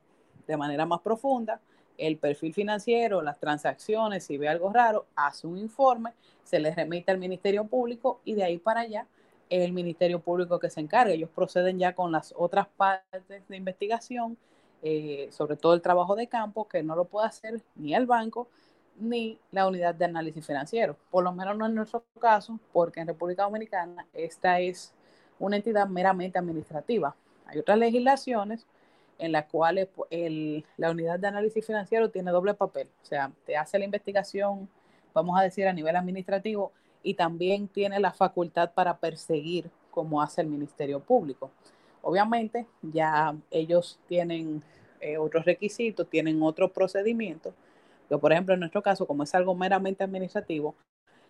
de manera más profunda el perfil financiero, las transacciones, si ve algo raro, hace un informe, se le remite al Ministerio Público y de ahí para allá es el Ministerio Público que se encarga. Ellos proceden ya con las otras partes de investigación, eh, sobre todo el trabajo de campo, que no lo puede hacer ni el banco ni la unidad de análisis financiero. Por lo menos no en nuestro caso, porque en República Dominicana esta es una entidad meramente administrativa. Hay otras legislaciones en las cuales pues, la unidad de análisis financiero tiene doble papel, o sea, te hace la investigación, vamos a decir, a nivel administrativo y también tiene la facultad para perseguir como hace el Ministerio Público. Obviamente, ya ellos tienen eh, otros requisitos, tienen otros procedimientos, que por ejemplo en nuestro caso, como es algo meramente administrativo,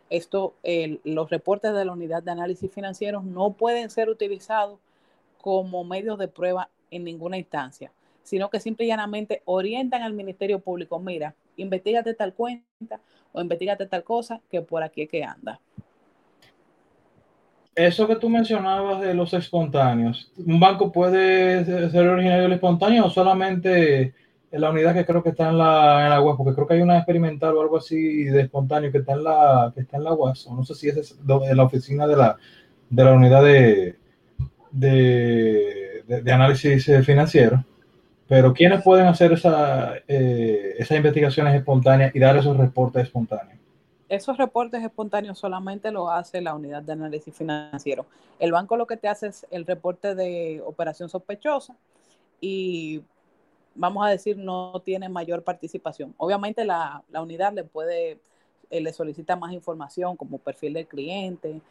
esto, los reportes de la unidad de análisis financiero no pueden ser utilizados como medios de prueba en ninguna instancia, sino que simple y llanamente orientan al Ministerio Público, mira, investigate tal cuenta o investigate tal cosa que por aquí es que anda. Eso que tú mencionabas de los espontáneos, ¿un banco puede ser originario del espontáneo o solamente en la unidad que creo que está en la, en la web? Porque creo que hay una experimental o algo así de espontáneo que está en la, que está en la web. no sé si es de la oficina de la, de la unidad de, de de, análisis financiero, pero ¿quiénes pueden hacer esa, eh, esas investigaciones espontáneas y dar esos reportes espontáneos? Esos reportes espontáneos solamente lo hace la unidad de análisis financiero. El banco lo que te hace es el reporte de operación sospechosa y vamos a decir no tiene mayor participación. Obviamente la, la unidad le puede, eh, le solicita más información como perfil del cliente,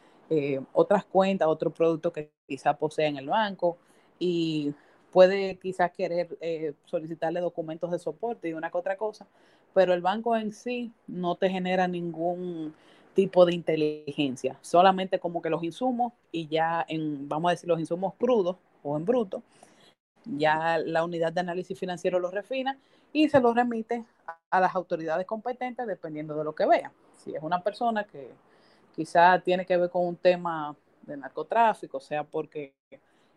otras cuentas, otro producto que quizá posea en el banco, y puede quizás querer eh, solicitarle documentos de soporte y una que otra cosa, pero el banco en sí no te genera ningún tipo de inteligencia, solamente como que los insumos y ya en, vamos a decir, los insumos crudos o en bruto, ya la unidad de análisis financiero los refina y se los remite a, las autoridades competentes dependiendo de lo que vea. Si es una persona que quizá tiene que ver con un tema de narcotráfico, sea porque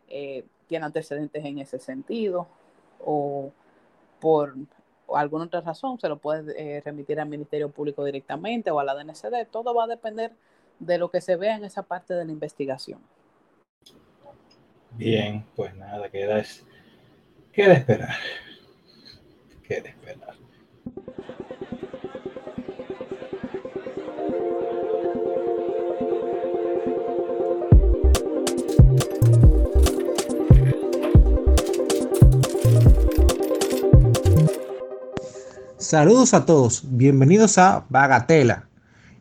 eh, tiene antecedentes en ese sentido o por alguna otra razón se lo puede eh, remitir al Ministerio Público directamente o a la DNCD. Todo va a depender de lo que se vea en esa parte de la investigación. Bien, pues nada, queda, queda esperar. Queda esperar. Saludos a todos, bienvenidos a Bagatela,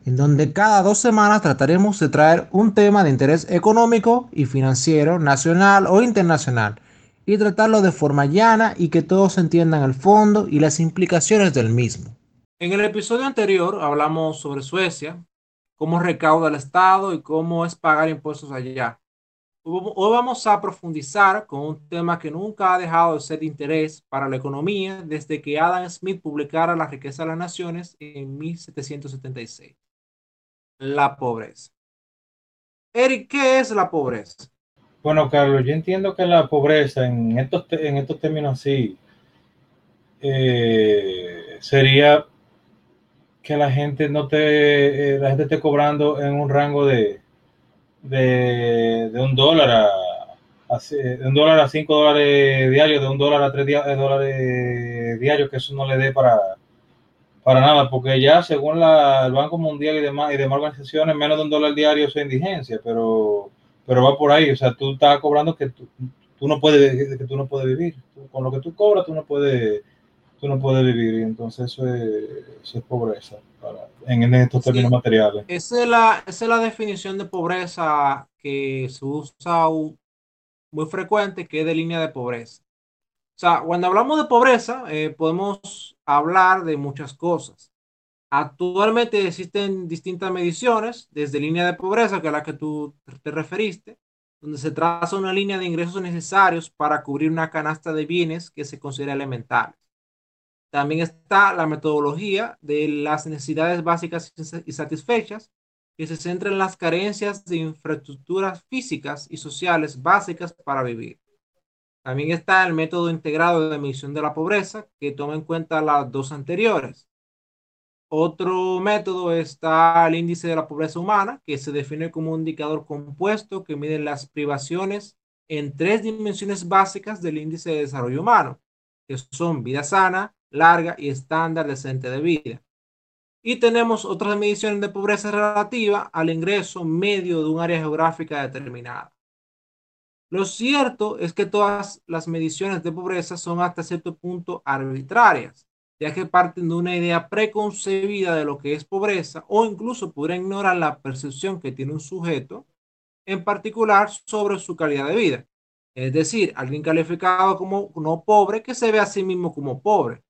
en donde cada dos semanas trataremos de traer un tema de interés económico y financiero nacional o internacional y tratarlo de forma llana y que todos entiendan el fondo y las implicaciones del mismo. En el episodio anterior hablamos sobre Suecia, cómo recauda el Estado y cómo es pagar impuestos allá. Hoy vamos a profundizar con un tema que nunca ha dejado de ser de interés para la economía desde que Adam Smith publicara La riqueza de las naciones en 1776. La pobreza. Eric, ¿qué es la pobreza? Bueno, Carlos, yo entiendo que la pobreza en estos, en estos términos así eh, sería que la gente no te, eh, la gente esté cobrando en un rango de, de, un dólar a, de un dólar a cinco dólares diarios, de un dólar a tres dólares diarios, que eso no le dé para, para nada, porque ya según la, el Banco Mundial y demás, y demás organizaciones, menos de un dólar diario es indigencia, pero, pero va por ahí, o sea, tú estás cobrando que tú, no puedes, que tú no puedes vivir, con lo que tú cobras tú no puedes tú no puedes vivir y entonces eso es, pobreza en, estos términos materiales. Esa es, la, esa es la definición de pobreza que se usa muy frecuente, que es de línea de pobreza. O sea, cuando hablamos de pobreza, eh, podemos hablar de muchas cosas. Actualmente existen distintas mediciones, desde línea de pobreza, que es la que tú te referiste, donde se traza una línea de ingresos necesarios para cubrir una canasta de bienes que se considera elemental. También está la metodología de las necesidades básicas y satisfechas, que se centra en las carencias de infraestructuras físicas y sociales básicas para vivir. También está el método integrado de medición de la pobreza, que toma en cuenta las dos anteriores. Otro método está el índice de la pobreza humana, que se define como un indicador compuesto que mide las privaciones en tres dimensiones básicas del índice de desarrollo humano, que son vida sana, larga y estándar decente de vida. Y tenemos otras mediciones de pobreza relativa al ingreso medio de un área geográfica determinada. Lo cierto es que todas las mediciones de pobreza son hasta cierto punto arbitrarias, ya que parten de una idea preconcebida de lo que es pobreza o incluso podrían ignorar la percepción que tiene un sujeto en particular sobre su calidad de vida. Es decir, alguien calificado como no pobre que se ve a sí mismo como pobre,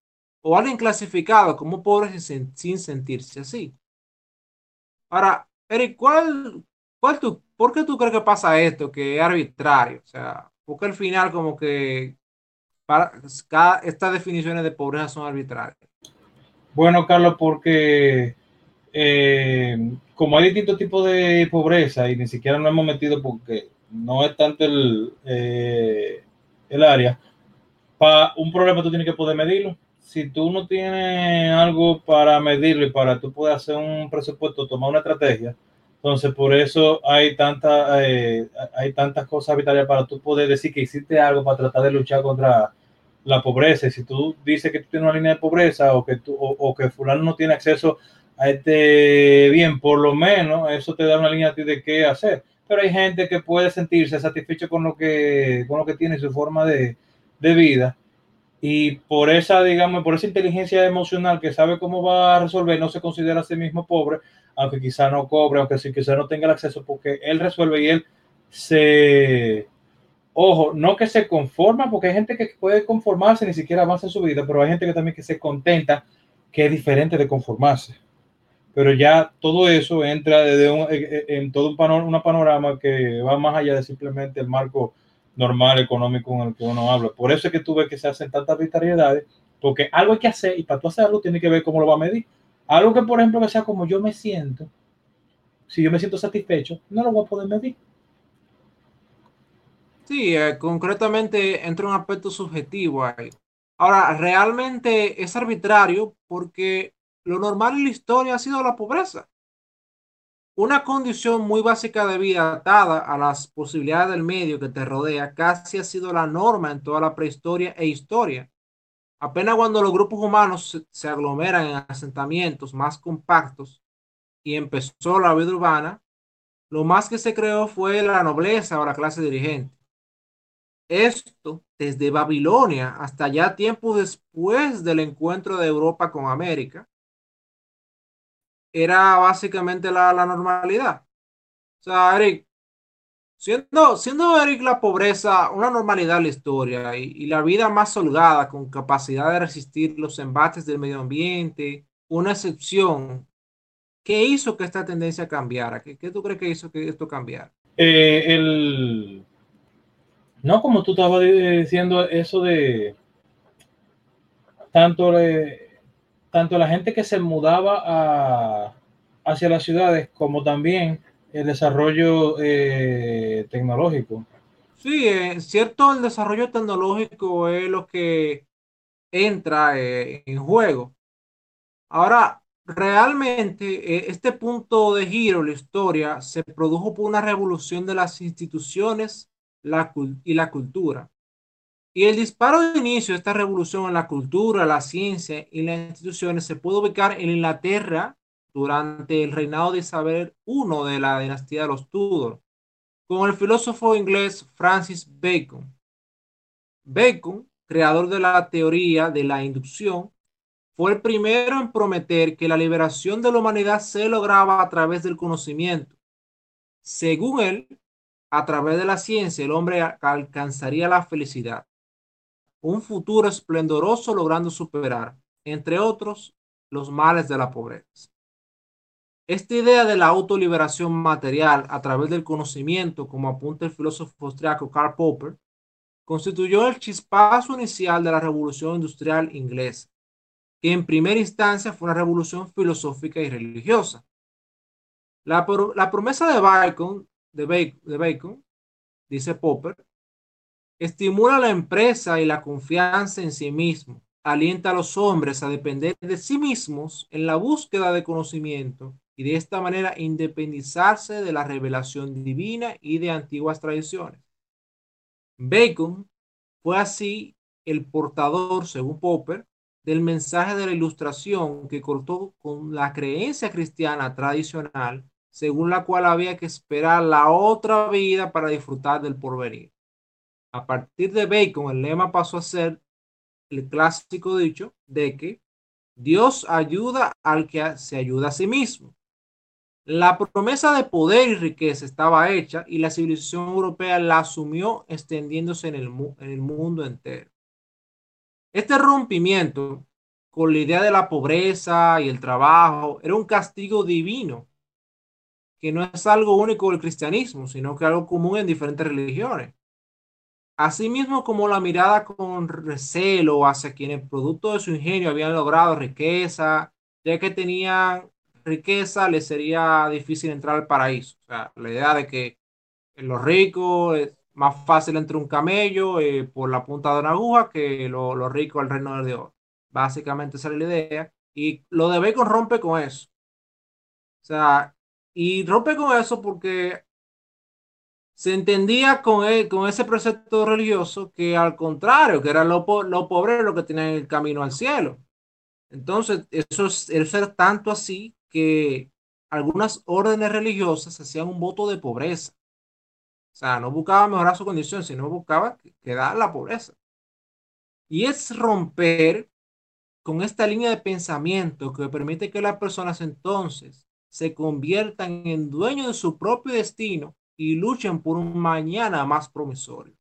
o alguien clasificado como pobre sin, sentirse así. Ahora, Eric, ¿cuál, cuál tú, ¿por qué tú crees que pasa esto, que es arbitrario? O sea, porque al final como que para, cada, estas definiciones de pobreza son arbitrarias. Bueno, Carlos, porque eh, como hay distintos tipos de pobreza y ni siquiera nos hemos metido porque no es tanto el, eh, el área, para un problema tú tienes que poder medirlo si tú no tienes algo para medirlo y para tú poder hacer un presupuesto, tomar una estrategia, entonces por eso hay, tanta, eh, hay tantas cosas arbitrarias para tú poder decir que hiciste algo para tratar de luchar contra la pobreza. Y si tú dices que tú tienes una línea de pobreza o que, tú, o, que fulano no tiene acceso a este bien, por lo menos eso te da una línea de qué hacer. Pero hay gente que puede sentirse satisfecho con lo que, con lo que tiene su forma de, de vida y por esa, digamos, por esa inteligencia emocional que sabe cómo va a resolver, no se considera a sí mismo pobre, aunque quizá no cobre, aunque sí, quizá no tenga el acceso, porque él resuelve y él se, ojo, no que se conforma, porque hay gente que puede conformarse, ni siquiera avanza en su vida, pero hay gente que también que se contenta, que es diferente de conformarse. Pero ya todo eso entra desde un, en todo un una panorama que va más allá de simplemente el marco normal económico en el que uno habla. Por eso es que tú ves que se hacen tantas arbitrariedades, porque algo hay que hacer y para tú hacerlo tiene que ver cómo lo va a medir. Algo que, por ejemplo, que sea como yo me siento, si yo me siento satisfecho, no lo voy a poder medir. Sí, eh, concretamente entra un aspecto subjetivo ahí. Ahora, realmente es arbitrario porque lo normal en la historia ha sido la pobreza. Una condición muy básica de vida atada a las posibilidades del medio que te rodea casi ha sido la norma en toda la prehistoria e historia. Apenas cuando los grupos humanos se, aglomeran en asentamientos más compactos y empezó la vida urbana, lo más que se creó fue la nobleza o la clase dirigente. Esto desde Babilonia hasta ya tiempo después del encuentro de Europa con América, era básicamente la, normalidad. O sea, Eric, siendo, siendo Eric la pobreza una normalidad en la historia y, la vida más holgada, con capacidad de resistir los embates del medio ambiente, una excepción, ¿qué hizo que esta tendencia cambiara? ¿Qué, qué tú crees que hizo que esto cambiara? Eh, el... No, como tú estabas diciendo, eso de tanto... tanto la gente que se mudaba hacia las ciudades como también el desarrollo eh, tecnológico. Sí, es cierto, el desarrollo tecnológico es lo que entra eh, en juego. Ahora, realmente eh, este punto de giro en la historia se produjo por una revolución de las instituciones la, y la cultura. Y el disparo de inicio de esta revolución en la cultura, la ciencia y las instituciones se puede ubicar en Inglaterra durante el reinado de Isabel I de la dinastía de los Tudor, con el filósofo inglés Francis Bacon. Bacon, creador de la teoría de la inducción, fue el primero en prometer que la liberación de la humanidad se lograba a través del conocimiento. Según él, a través de la ciencia el hombre alcanzaría la felicidad, un futuro esplendoroso logrando superar, entre otros, los males de la pobreza. Esta idea de la autoliberación material a través del conocimiento, como apunta el filósofo austriaco Karl Popper, constituyó el chispazo inicial de la revolución industrial inglesa, que en primera instancia fue una revolución filosófica y religiosa. La, la promesa de Bacon, de Bacon, dice Popper, estimula la empresa y la confianza en sí mismo, alienta a los hombres a depender de sí mismos en la búsqueda de conocimiento y de esta manera independizarse de la revelación divina y de antiguas tradiciones. Bacon fue así el portador, según Popper, del mensaje de la ilustración que cortó con la creencia cristiana tradicional, según la cual había que esperar la otra vida para disfrutar del porvenir. A partir de Bacon, el lema pasó a ser el clásico dicho de que Dios ayuda al que se ayuda a sí mismo. La promesa de poder y riqueza estaba hecha y la civilización europea la asumió extendiéndose en el, en el mundo entero. Este rompimiento con la idea de la pobreza y el trabajo era un castigo divino, que no es algo único del cristianismo, sino que algo común en diferentes religiones. Asimismo, como la mirada con recelo hacia quienes producto de su ingenio habían logrado riqueza, ya que tenían riqueza, le sería difícil entrar al paraíso. O sea, la idea de que los ricos es más fácil entrar un camello eh, por la punta de una aguja que los lo ricos al reino de Dios. Básicamente esa es la idea. Y lo de Bacon rompe con eso. O sea, y rompe con eso porque se entendía con, e, con ese precepto religioso que al contrario, que era lo, lo pobre lo que tenían el camino al cielo. Entonces, eso es, eso era tanto así que algunas órdenes religiosas hacían un voto de pobreza. O sea, no buscaba mejorar su condición, sino buscaba quedar la pobreza. Y es romper con esta línea de pensamiento que permite que las personas entonces se conviertan en dueños de su propio destino y luchen por un mañana más promisorio.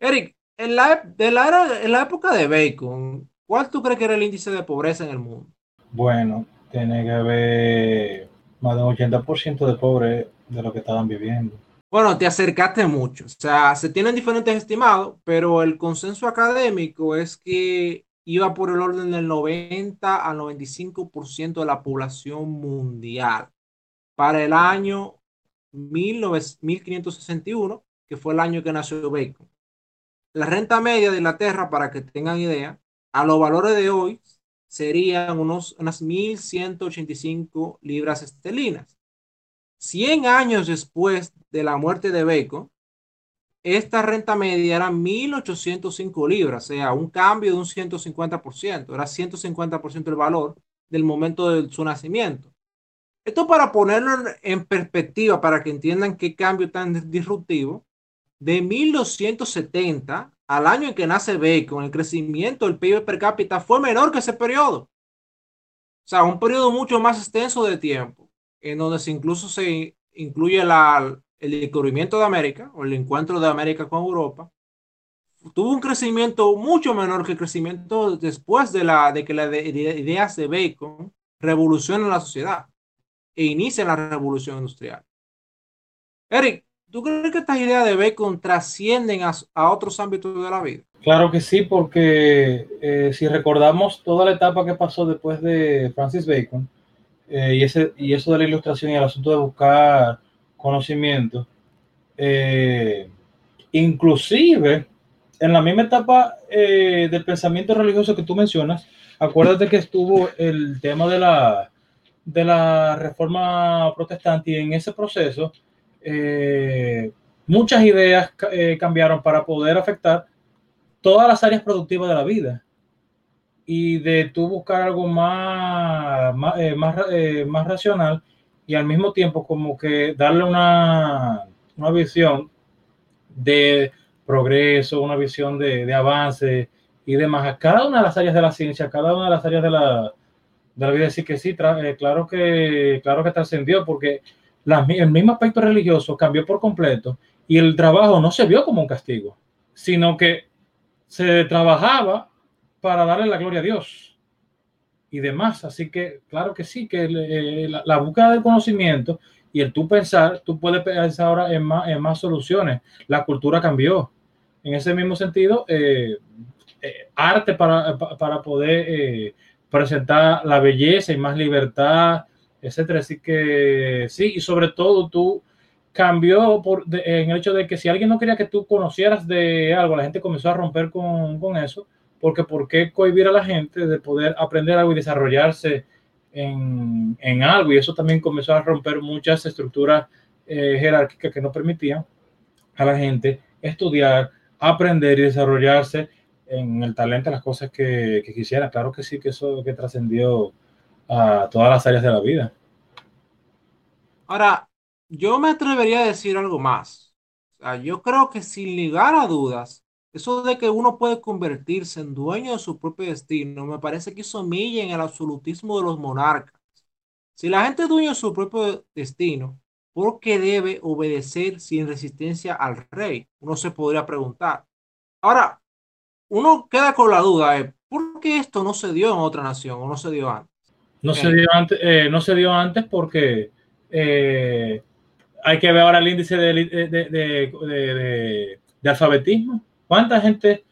Eric, en la, de la, en la época de Bacon, ¿cuál tú crees que era el índice de pobreza en el mundo? Bueno, tiene que haber más de un 80% de pobres de lo que estaban viviendo. Bueno, te acercaste mucho. O sea, se tienen diferentes estimados, pero el consenso académico es que iba por el orden del 90 al 95% de la población mundial para el año 1561, que fue el año que nació Bacon. La renta media de Inglaterra, para que tengan idea, a los valores de hoy serían unos, unas 1.185 libras esterlinas. 100 años después de la muerte de Bacon, esta renta media era 1.805 libras, o sea, un cambio de un 150%, era 150% el valor del momento de su nacimiento. Esto para ponerlo en perspectiva, para que entiendan qué cambio tan disruptivo, de 1270 al año en que nace Bacon, el crecimiento del PIB per cápita fue menor que ese periodo. O sea, un periodo mucho más extenso de tiempo, en donde incluso se incluye la, el descubrimiento de América o el encuentro de América con Europa. Tuvo un crecimiento mucho menor que el crecimiento después de, la, de que las ideas de Bacon revolucionan la sociedad e inician la revolución industrial. Eric, ¿Tú crees que estas ideas de Bacon trascienden a, otros ámbitos de la vida? Claro que sí, porque eh, si recordamos toda la etapa que pasó después de Francis Bacon eh, y, ese, y eso de la ilustración y el asunto de buscar conocimiento, eh, inclusive en la misma etapa eh, del pensamiento religioso que tú mencionas, acuérdate que estuvo el tema de la, de la reforma protestante y en ese proceso eh, muchas ideas eh, cambiaron para poder afectar todas las áreas productivas de la vida. Y de tú buscar algo más, más, más, racional y al mismo tiempo como que darle una, una visión de progreso, una visión de, de, avance y demás a cada una de las áreas de la ciencia, cada una de las áreas de la, de la vida. Decir que sí, eh, claro que, claro que trascendió, porque la, el mismo aspecto religioso cambió por completo y el trabajo no se vio como un castigo, sino que se trabajaba para darle la gloria a Dios y demás. Así que, claro que sí, que la, la búsqueda del conocimiento y el tú pensar, tú puedes pensar ahora en más, en más soluciones. La cultura cambió. En ese mismo sentido, eh, eh, arte para, para poder eh, presentar la belleza y más libertad, etcétera. Así que sí, y sobre todo tú cambió por, de, en el hecho de que si alguien no quería que tú conocieras de algo, la gente comenzó a romper con, con eso, porque ¿por qué cohibir a la gente de poder aprender algo y desarrollarse en, en, algo y eso también comenzó a romper muchas estructuras eh, jerárquicas que no permitían a la gente estudiar, aprender y desarrollarse en el talento, las cosas que, que quisieran. Claro que sí, que eso que trascendió a todas las áreas de la vida. Ahora, yo me atrevería a decir algo más. O sea, yo creo que sin ligar a dudas, eso de que uno puede convertirse en dueño de su propio destino, me parece que eso milla en el absolutismo de los monarcas. Si la gente es dueño de su propio destino, ¿por qué debe obedecer sin resistencia al rey? Uno se podría preguntar. Ahora, uno queda con la duda de por qué esto no se dio en otra nación o no se dio antes. No, se dio, antes, eh, no se dio antes porque eh, hay que ver ahora el índice de, de, de alfabetismo ¿Cuánta gente,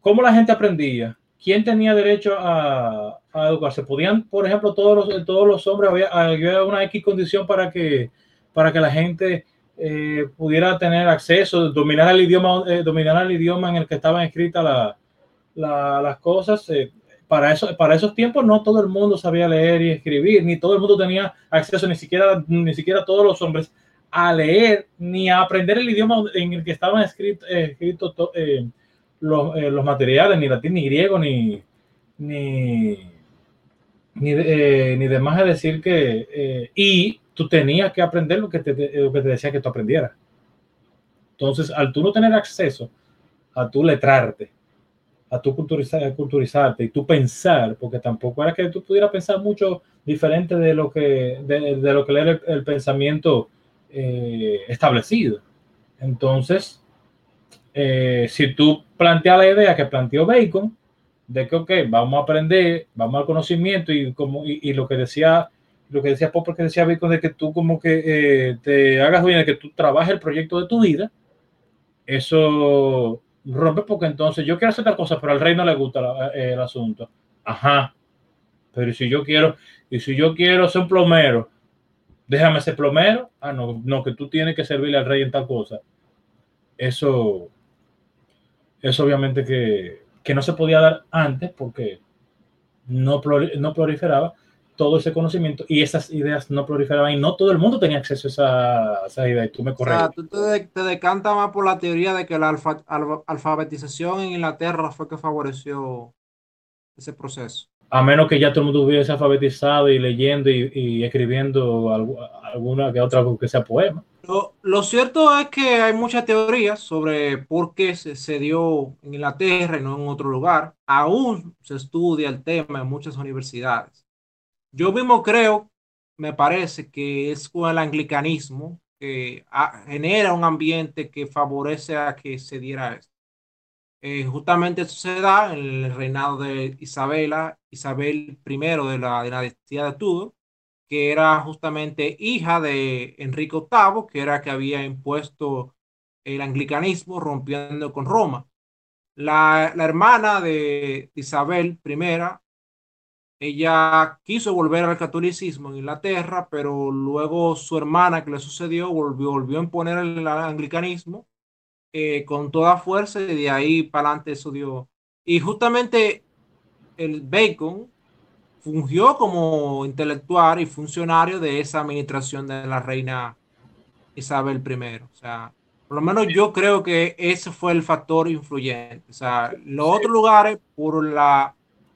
cómo la gente aprendía? ¿Quién tenía derecho a, a educarse? ¿Podían, por ejemplo, todos los, todos los hombres, había, había una X condición para que, para que la gente eh, pudiera tener acceso, dominar el idioma, eh, dominar el idioma en el que estaban escritas la, la, las cosas? Eh, para, eso, para esos tiempos no todo el mundo sabía leer y escribir, ni todo el mundo tenía acceso, ni siquiera, ni siquiera todos los hombres a leer ni a aprender el idioma en el que estaban escritos eh, eh, los, eh, los, materiales, ni latín, ni griego, ni, ni, ni, eh, ni demás de decir que... Y tú tenías que aprender lo que, te, lo que te decía que tú aprendieras. Entonces, al tú no tener acceso a tu letrarte, a tu culturizar, culturizarte y tu pensar, porque tampoco era que tú pudieras pensar mucho diferente de lo que, de, de lo que era el pensamiento eh, establecido. Entonces, eh, si tú planteas la idea que planteó Bacon, de que, ok, vamos a aprender, vamos al conocimiento y, como, y, y lo que decía lo que decía Popper, que decía Bacon, de que tú como que eh, te hagas bien, de que tú trabajes el proyecto de tu vida, eso rompe porque entonces yo quiero hacer tal cosa, pero al rey no le gusta la, el asunto. Ajá. Pero si yo quiero, y si yo quiero ser un plomero, déjame ser plomero. Ah, no, no, que tú tienes que servirle al rey en tal cosa. Eso, eso obviamente que, que no se podía dar antes porque no, no proliferaba todo ese conocimiento y esas ideas no proliferaban y no todo el mundo tenía acceso a esa, a esa idea y tú me corres. O sea, tú te, te decantas más por la teoría de que la alfa, alfabetización en Inglaterra fue que favoreció ese proceso a menos que ya todo el mundo hubiese alfabetizado y leyendo y, y escribiendo alguna que otra que sea poema. Lo, lo, cierto es que hay muchas teorías sobre por qué se, se, dio en Inglaterra y no en otro lugar. Aún se estudia el tema en muchas universidades. Yo mismo creo, me parece que es con el anglicanismo que a, genera un ambiente que favorece a que se diera esto. Eh, justamente eso en el reinado de Isabela, Isabel I de la dinastía de Tudor, que era justamente hija de Enrique VIII, que era que había impuesto el anglicanismo rompiendo con Roma. La, la hermana de Isabel I, ella quiso volver al catolicismo en Inglaterra, pero luego su hermana que le sucedió volvió, volvió a imponer el anglicanismo eh, con toda fuerza y de ahí para adelante eso dio. Y justamente el Bacon fungió como intelectual y funcionario de esa administración de la reina Isabel I. O sea, por lo menos yo creo que ese fue el factor influyente. O sea, los otros lugares, por la,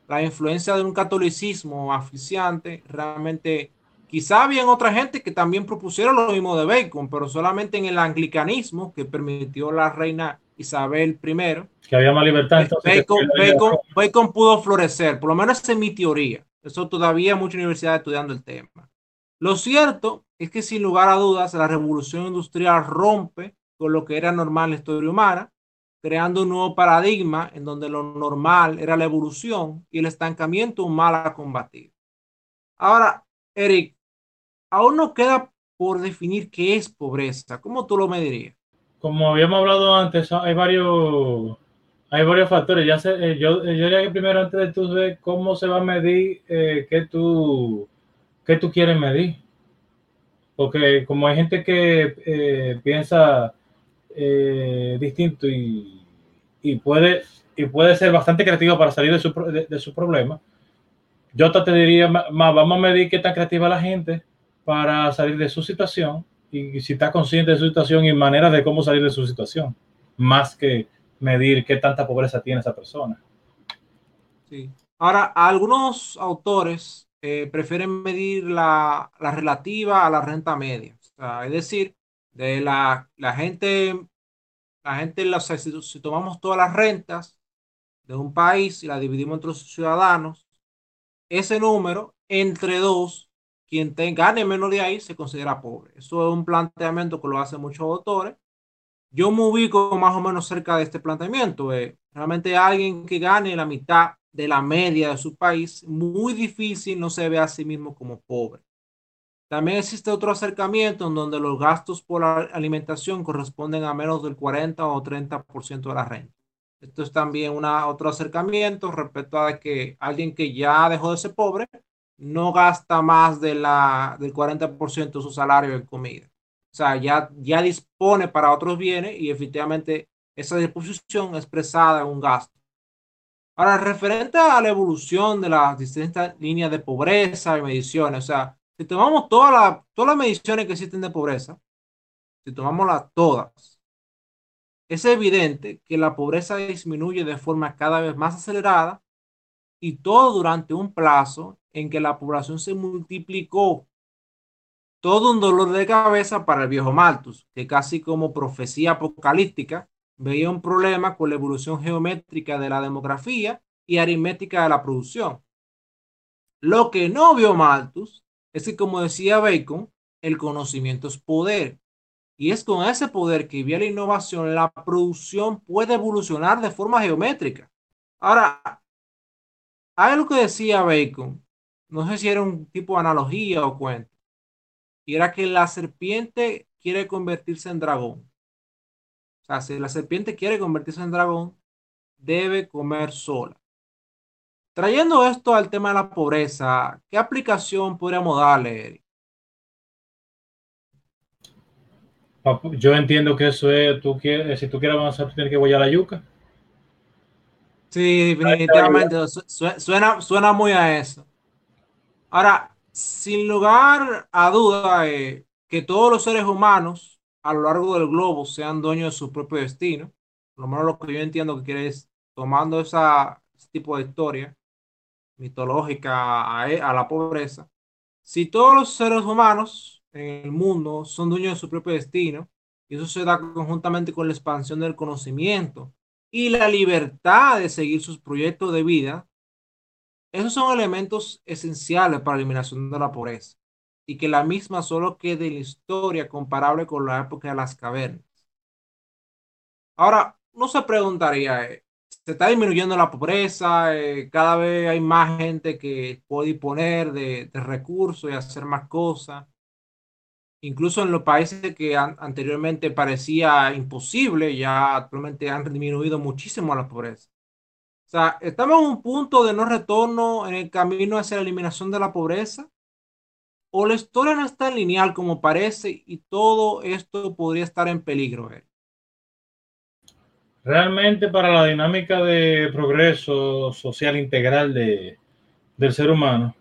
la influencia de un catolicismo aficiante, realmente Quizá había otra gente que también propusieron lo mismo de Bacon, pero solamente en el anglicanismo que permitió la reina Isabel I. Que había más libertad. Entonces Bacon, Bacon, pudo florecer, por lo menos es mi teoría. Eso todavía muchas universidades estudiando el tema. Lo cierto es que sin lugar a dudas la revolución industrial rompe con lo que era normal en la historia humana, creando un nuevo paradigma en donde lo normal era la evolución y el estancamiento un mal a combatir. Ahora, Eric, aún no queda por definir qué es pobreza. ¿Cómo tú lo medirías? Como habíamos hablado antes, hay varios, hay varios factores. Ya sé, eh, yo, yo diría que primero, antes de tú ver cómo se va a medir, eh, qué, tú, qué tú quieres medir. Porque como hay gente que eh, piensa distinto y, y, puede, y puede ser bastante creativo para salir de su, de su problema, yo te diría más, vamos a medir qué tan creativa la gente para salir de su situación y si está consciente de su situación y maneras de cómo salir de su situación, más que medir qué tanta pobreza tiene esa persona. Sí. Ahora, algunos autores eh, prefieren medir la, la, relativa a la renta media. es decir, de la, la gente, la gente, si, si tomamos todas las rentas de un país y la dividimos entre sus ciudadanos, ese número entre dos quien te, gane menos de ahí se considera pobre. Eso es un planteamiento que lo hacen muchos autores. Yo me ubico más o menos cerca de este planteamiento. Eh. Realmente alguien que gane la mitad de la media de su país, muy difícil no se ve a sí mismo como pobre. También existe otro acercamiento en donde los gastos por alimentación corresponden a menos del 40 o 30% de la renta. Esto es también una, otro acercamiento respecto a que alguien que ya dejó de ser pobre no gasta más de la, del 40% de su salario en comida. O sea, ya, ya dispone para otros bienes y efectivamente esa disposición expresada en un gasto. Ahora, referente a la evolución de las distintas líneas de pobreza y mediciones, o sea, si tomamos todas las todas mediciones que existen de pobreza, si tomamos las todas, es evidente que la pobreza disminuye de forma cada vez más acelerada y todo durante un plazo en que la población se multiplicó. Todo un dolor de cabeza para el viejo Malthus, que casi como profecía apocalíptica veía un problema con la evolución geométrica de la demografía y aritmética de la producción. Lo que no vio Malthus es que, como decía Bacon, el conocimiento es poder. Y es con ese poder que vía la innovación, la producción puede evolucionar de forma geométrica. Ahora, hay algo que decía Bacon, no sé si era un tipo de analogía o cuento, y era que la serpiente quiere convertirse en dragón. O sea, si la serpiente quiere convertirse en dragón, debe comer sola. Trayendo esto al tema de la pobreza, ¿qué aplicación podríamos darle, Eric? Yo entiendo que eso es, tú quieres, si tú quieres avanzar, tienes que guayar la yuca. Sí, definitivamente. Suena, suena muy a eso. Ahora, sin lugar a duda, eh, que todos los seres humanos a lo largo del globo sean dueños de su propio destino, lo menos lo que yo entiendo que quiere es tomando esa, ese tipo de historia mitológica a, e, a la pobreza. Si todos los seres humanos en el mundo son dueños de su propio destino, y eso se da conjuntamente con la expansión del conocimiento y la libertad de seguir sus proyectos de vida, esos son elementos esenciales para la eliminación de la pobreza y que la misma solo quede en la historia comparable con la época de las cavernas. Ahora, no se preguntaría, eh, ¿se está disminuyendo la pobreza? Eh, cada vez hay más gente que puede disponer de, de recursos y hacer más cosas incluso en los países que anteriormente parecía imposible, ya actualmente han disminuido muchísimo la pobreza. Sea, estamos en un punto de no retorno en el camino hacia la eliminación de la pobreza. O la historia no es tan lineal como parece y todo esto podría estar en peligro. realmente para la dinámica de progreso social integral de, del ser humano,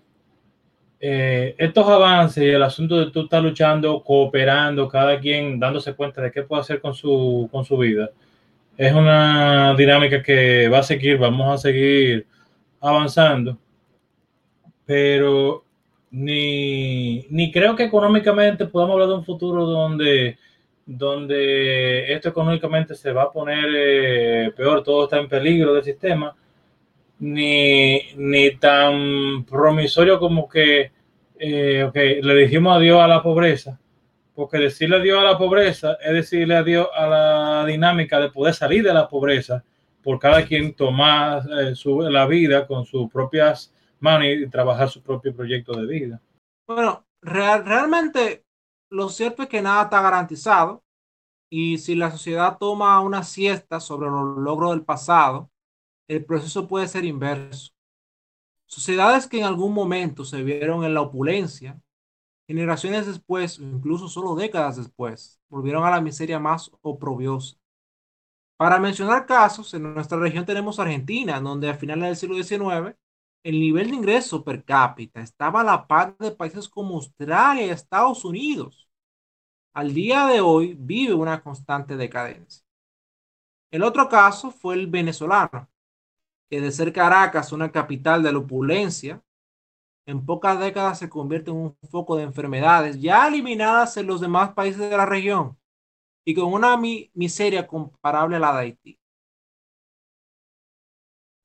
eh, estos avances y el asunto de tú estar luchando, cooperando, cada quien dándose cuenta de qué puede hacer con su, con su vida, es una dinámica que va a seguir, vamos a seguir avanzando, pero ni, ni creo que económicamente podamos hablar de un futuro donde donde esto económicamente se va a poner eh, peor, todo está en peligro del sistema, ni, ni tan promisorio como que eh, le dijimos adiós a la pobreza, porque decirle adiós a la pobreza es decirle adiós a la dinámica de poder salir de la pobreza por cada quien tomar eh, su, la vida con sus propias manos y trabajar su propio proyecto de vida. Bueno, real, realmente lo cierto es que nada está garantizado y si la sociedad toma una siesta sobre los logros del pasado, el proceso puede ser inverso. Sociedades que en algún momento se vieron en la opulencia, generaciones después, o incluso solo décadas después, volvieron a la miseria más oprobiosa. Para mencionar casos, en nuestra región tenemos Argentina, donde a finales del siglo XIX el nivel de ingreso per cápita estaba a la par de países como Australia y Estados Unidos. Al día de hoy vive una constante decadencia. El otro caso fue el venezolano, que de ser Caracas una capital de la opulencia, en pocas décadas se convierte en un foco de enfermedades ya eliminadas en los demás países de la región y con una miseria comparable a la de Haití.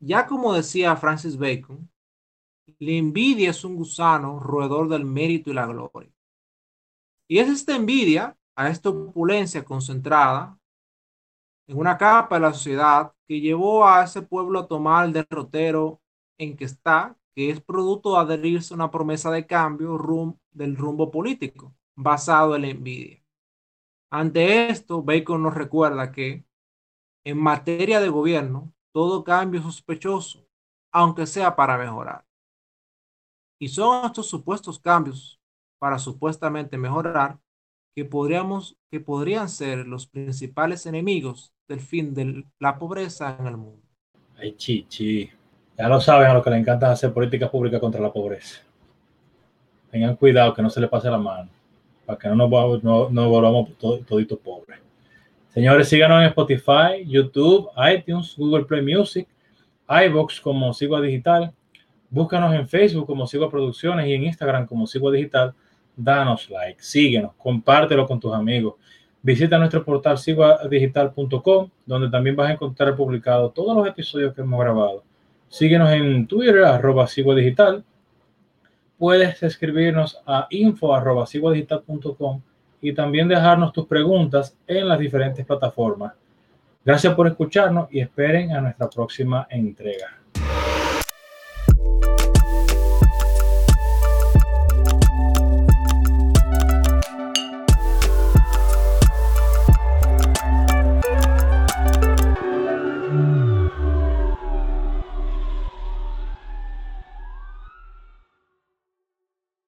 Ya como decía Francis Bacon, la envidia es un gusano roedor del mérito y la gloria. Y es esta envidia a esta opulencia concentrada en una capa de la sociedad que llevó a ese pueblo a tomar el derrotero en que está, que es producto de adherirse a una promesa de cambio del rumbo político basado en la envidia. Ante esto, Bacon nos recuerda que en materia de gobierno, todo cambio es sospechoso, aunque sea para mejorar. Y son estos supuestos cambios para supuestamente mejorar que, podríamos, que podrían ser los principales enemigos del fin de la pobreza en el mundo. Ay, chichi. Ya lo saben a los que le encanta hacer políticas públicas contra la pobreza. Tengan cuidado que no se le pase la mano, para que no nos no, no volvamos toditos pobres. Señores, síganos en Spotify, YouTube, iTunes, Google Play Music, iBox como Sigua Digital. Búscanos en Facebook como Sigua Producciones y en Instagram como Sigua Digital. Danos like, síguenos, compártelo con tus amigos. Visita nuestro portal siguadigital.com, donde también vas a encontrar publicado todos los episodios que hemos grabado. Síguenos en Twitter, arroba Digital. Puedes escribirnos a info arroba y también dejarnos tus preguntas en las diferentes plataformas. Gracias por escucharnos y esperen a nuestra próxima entrega.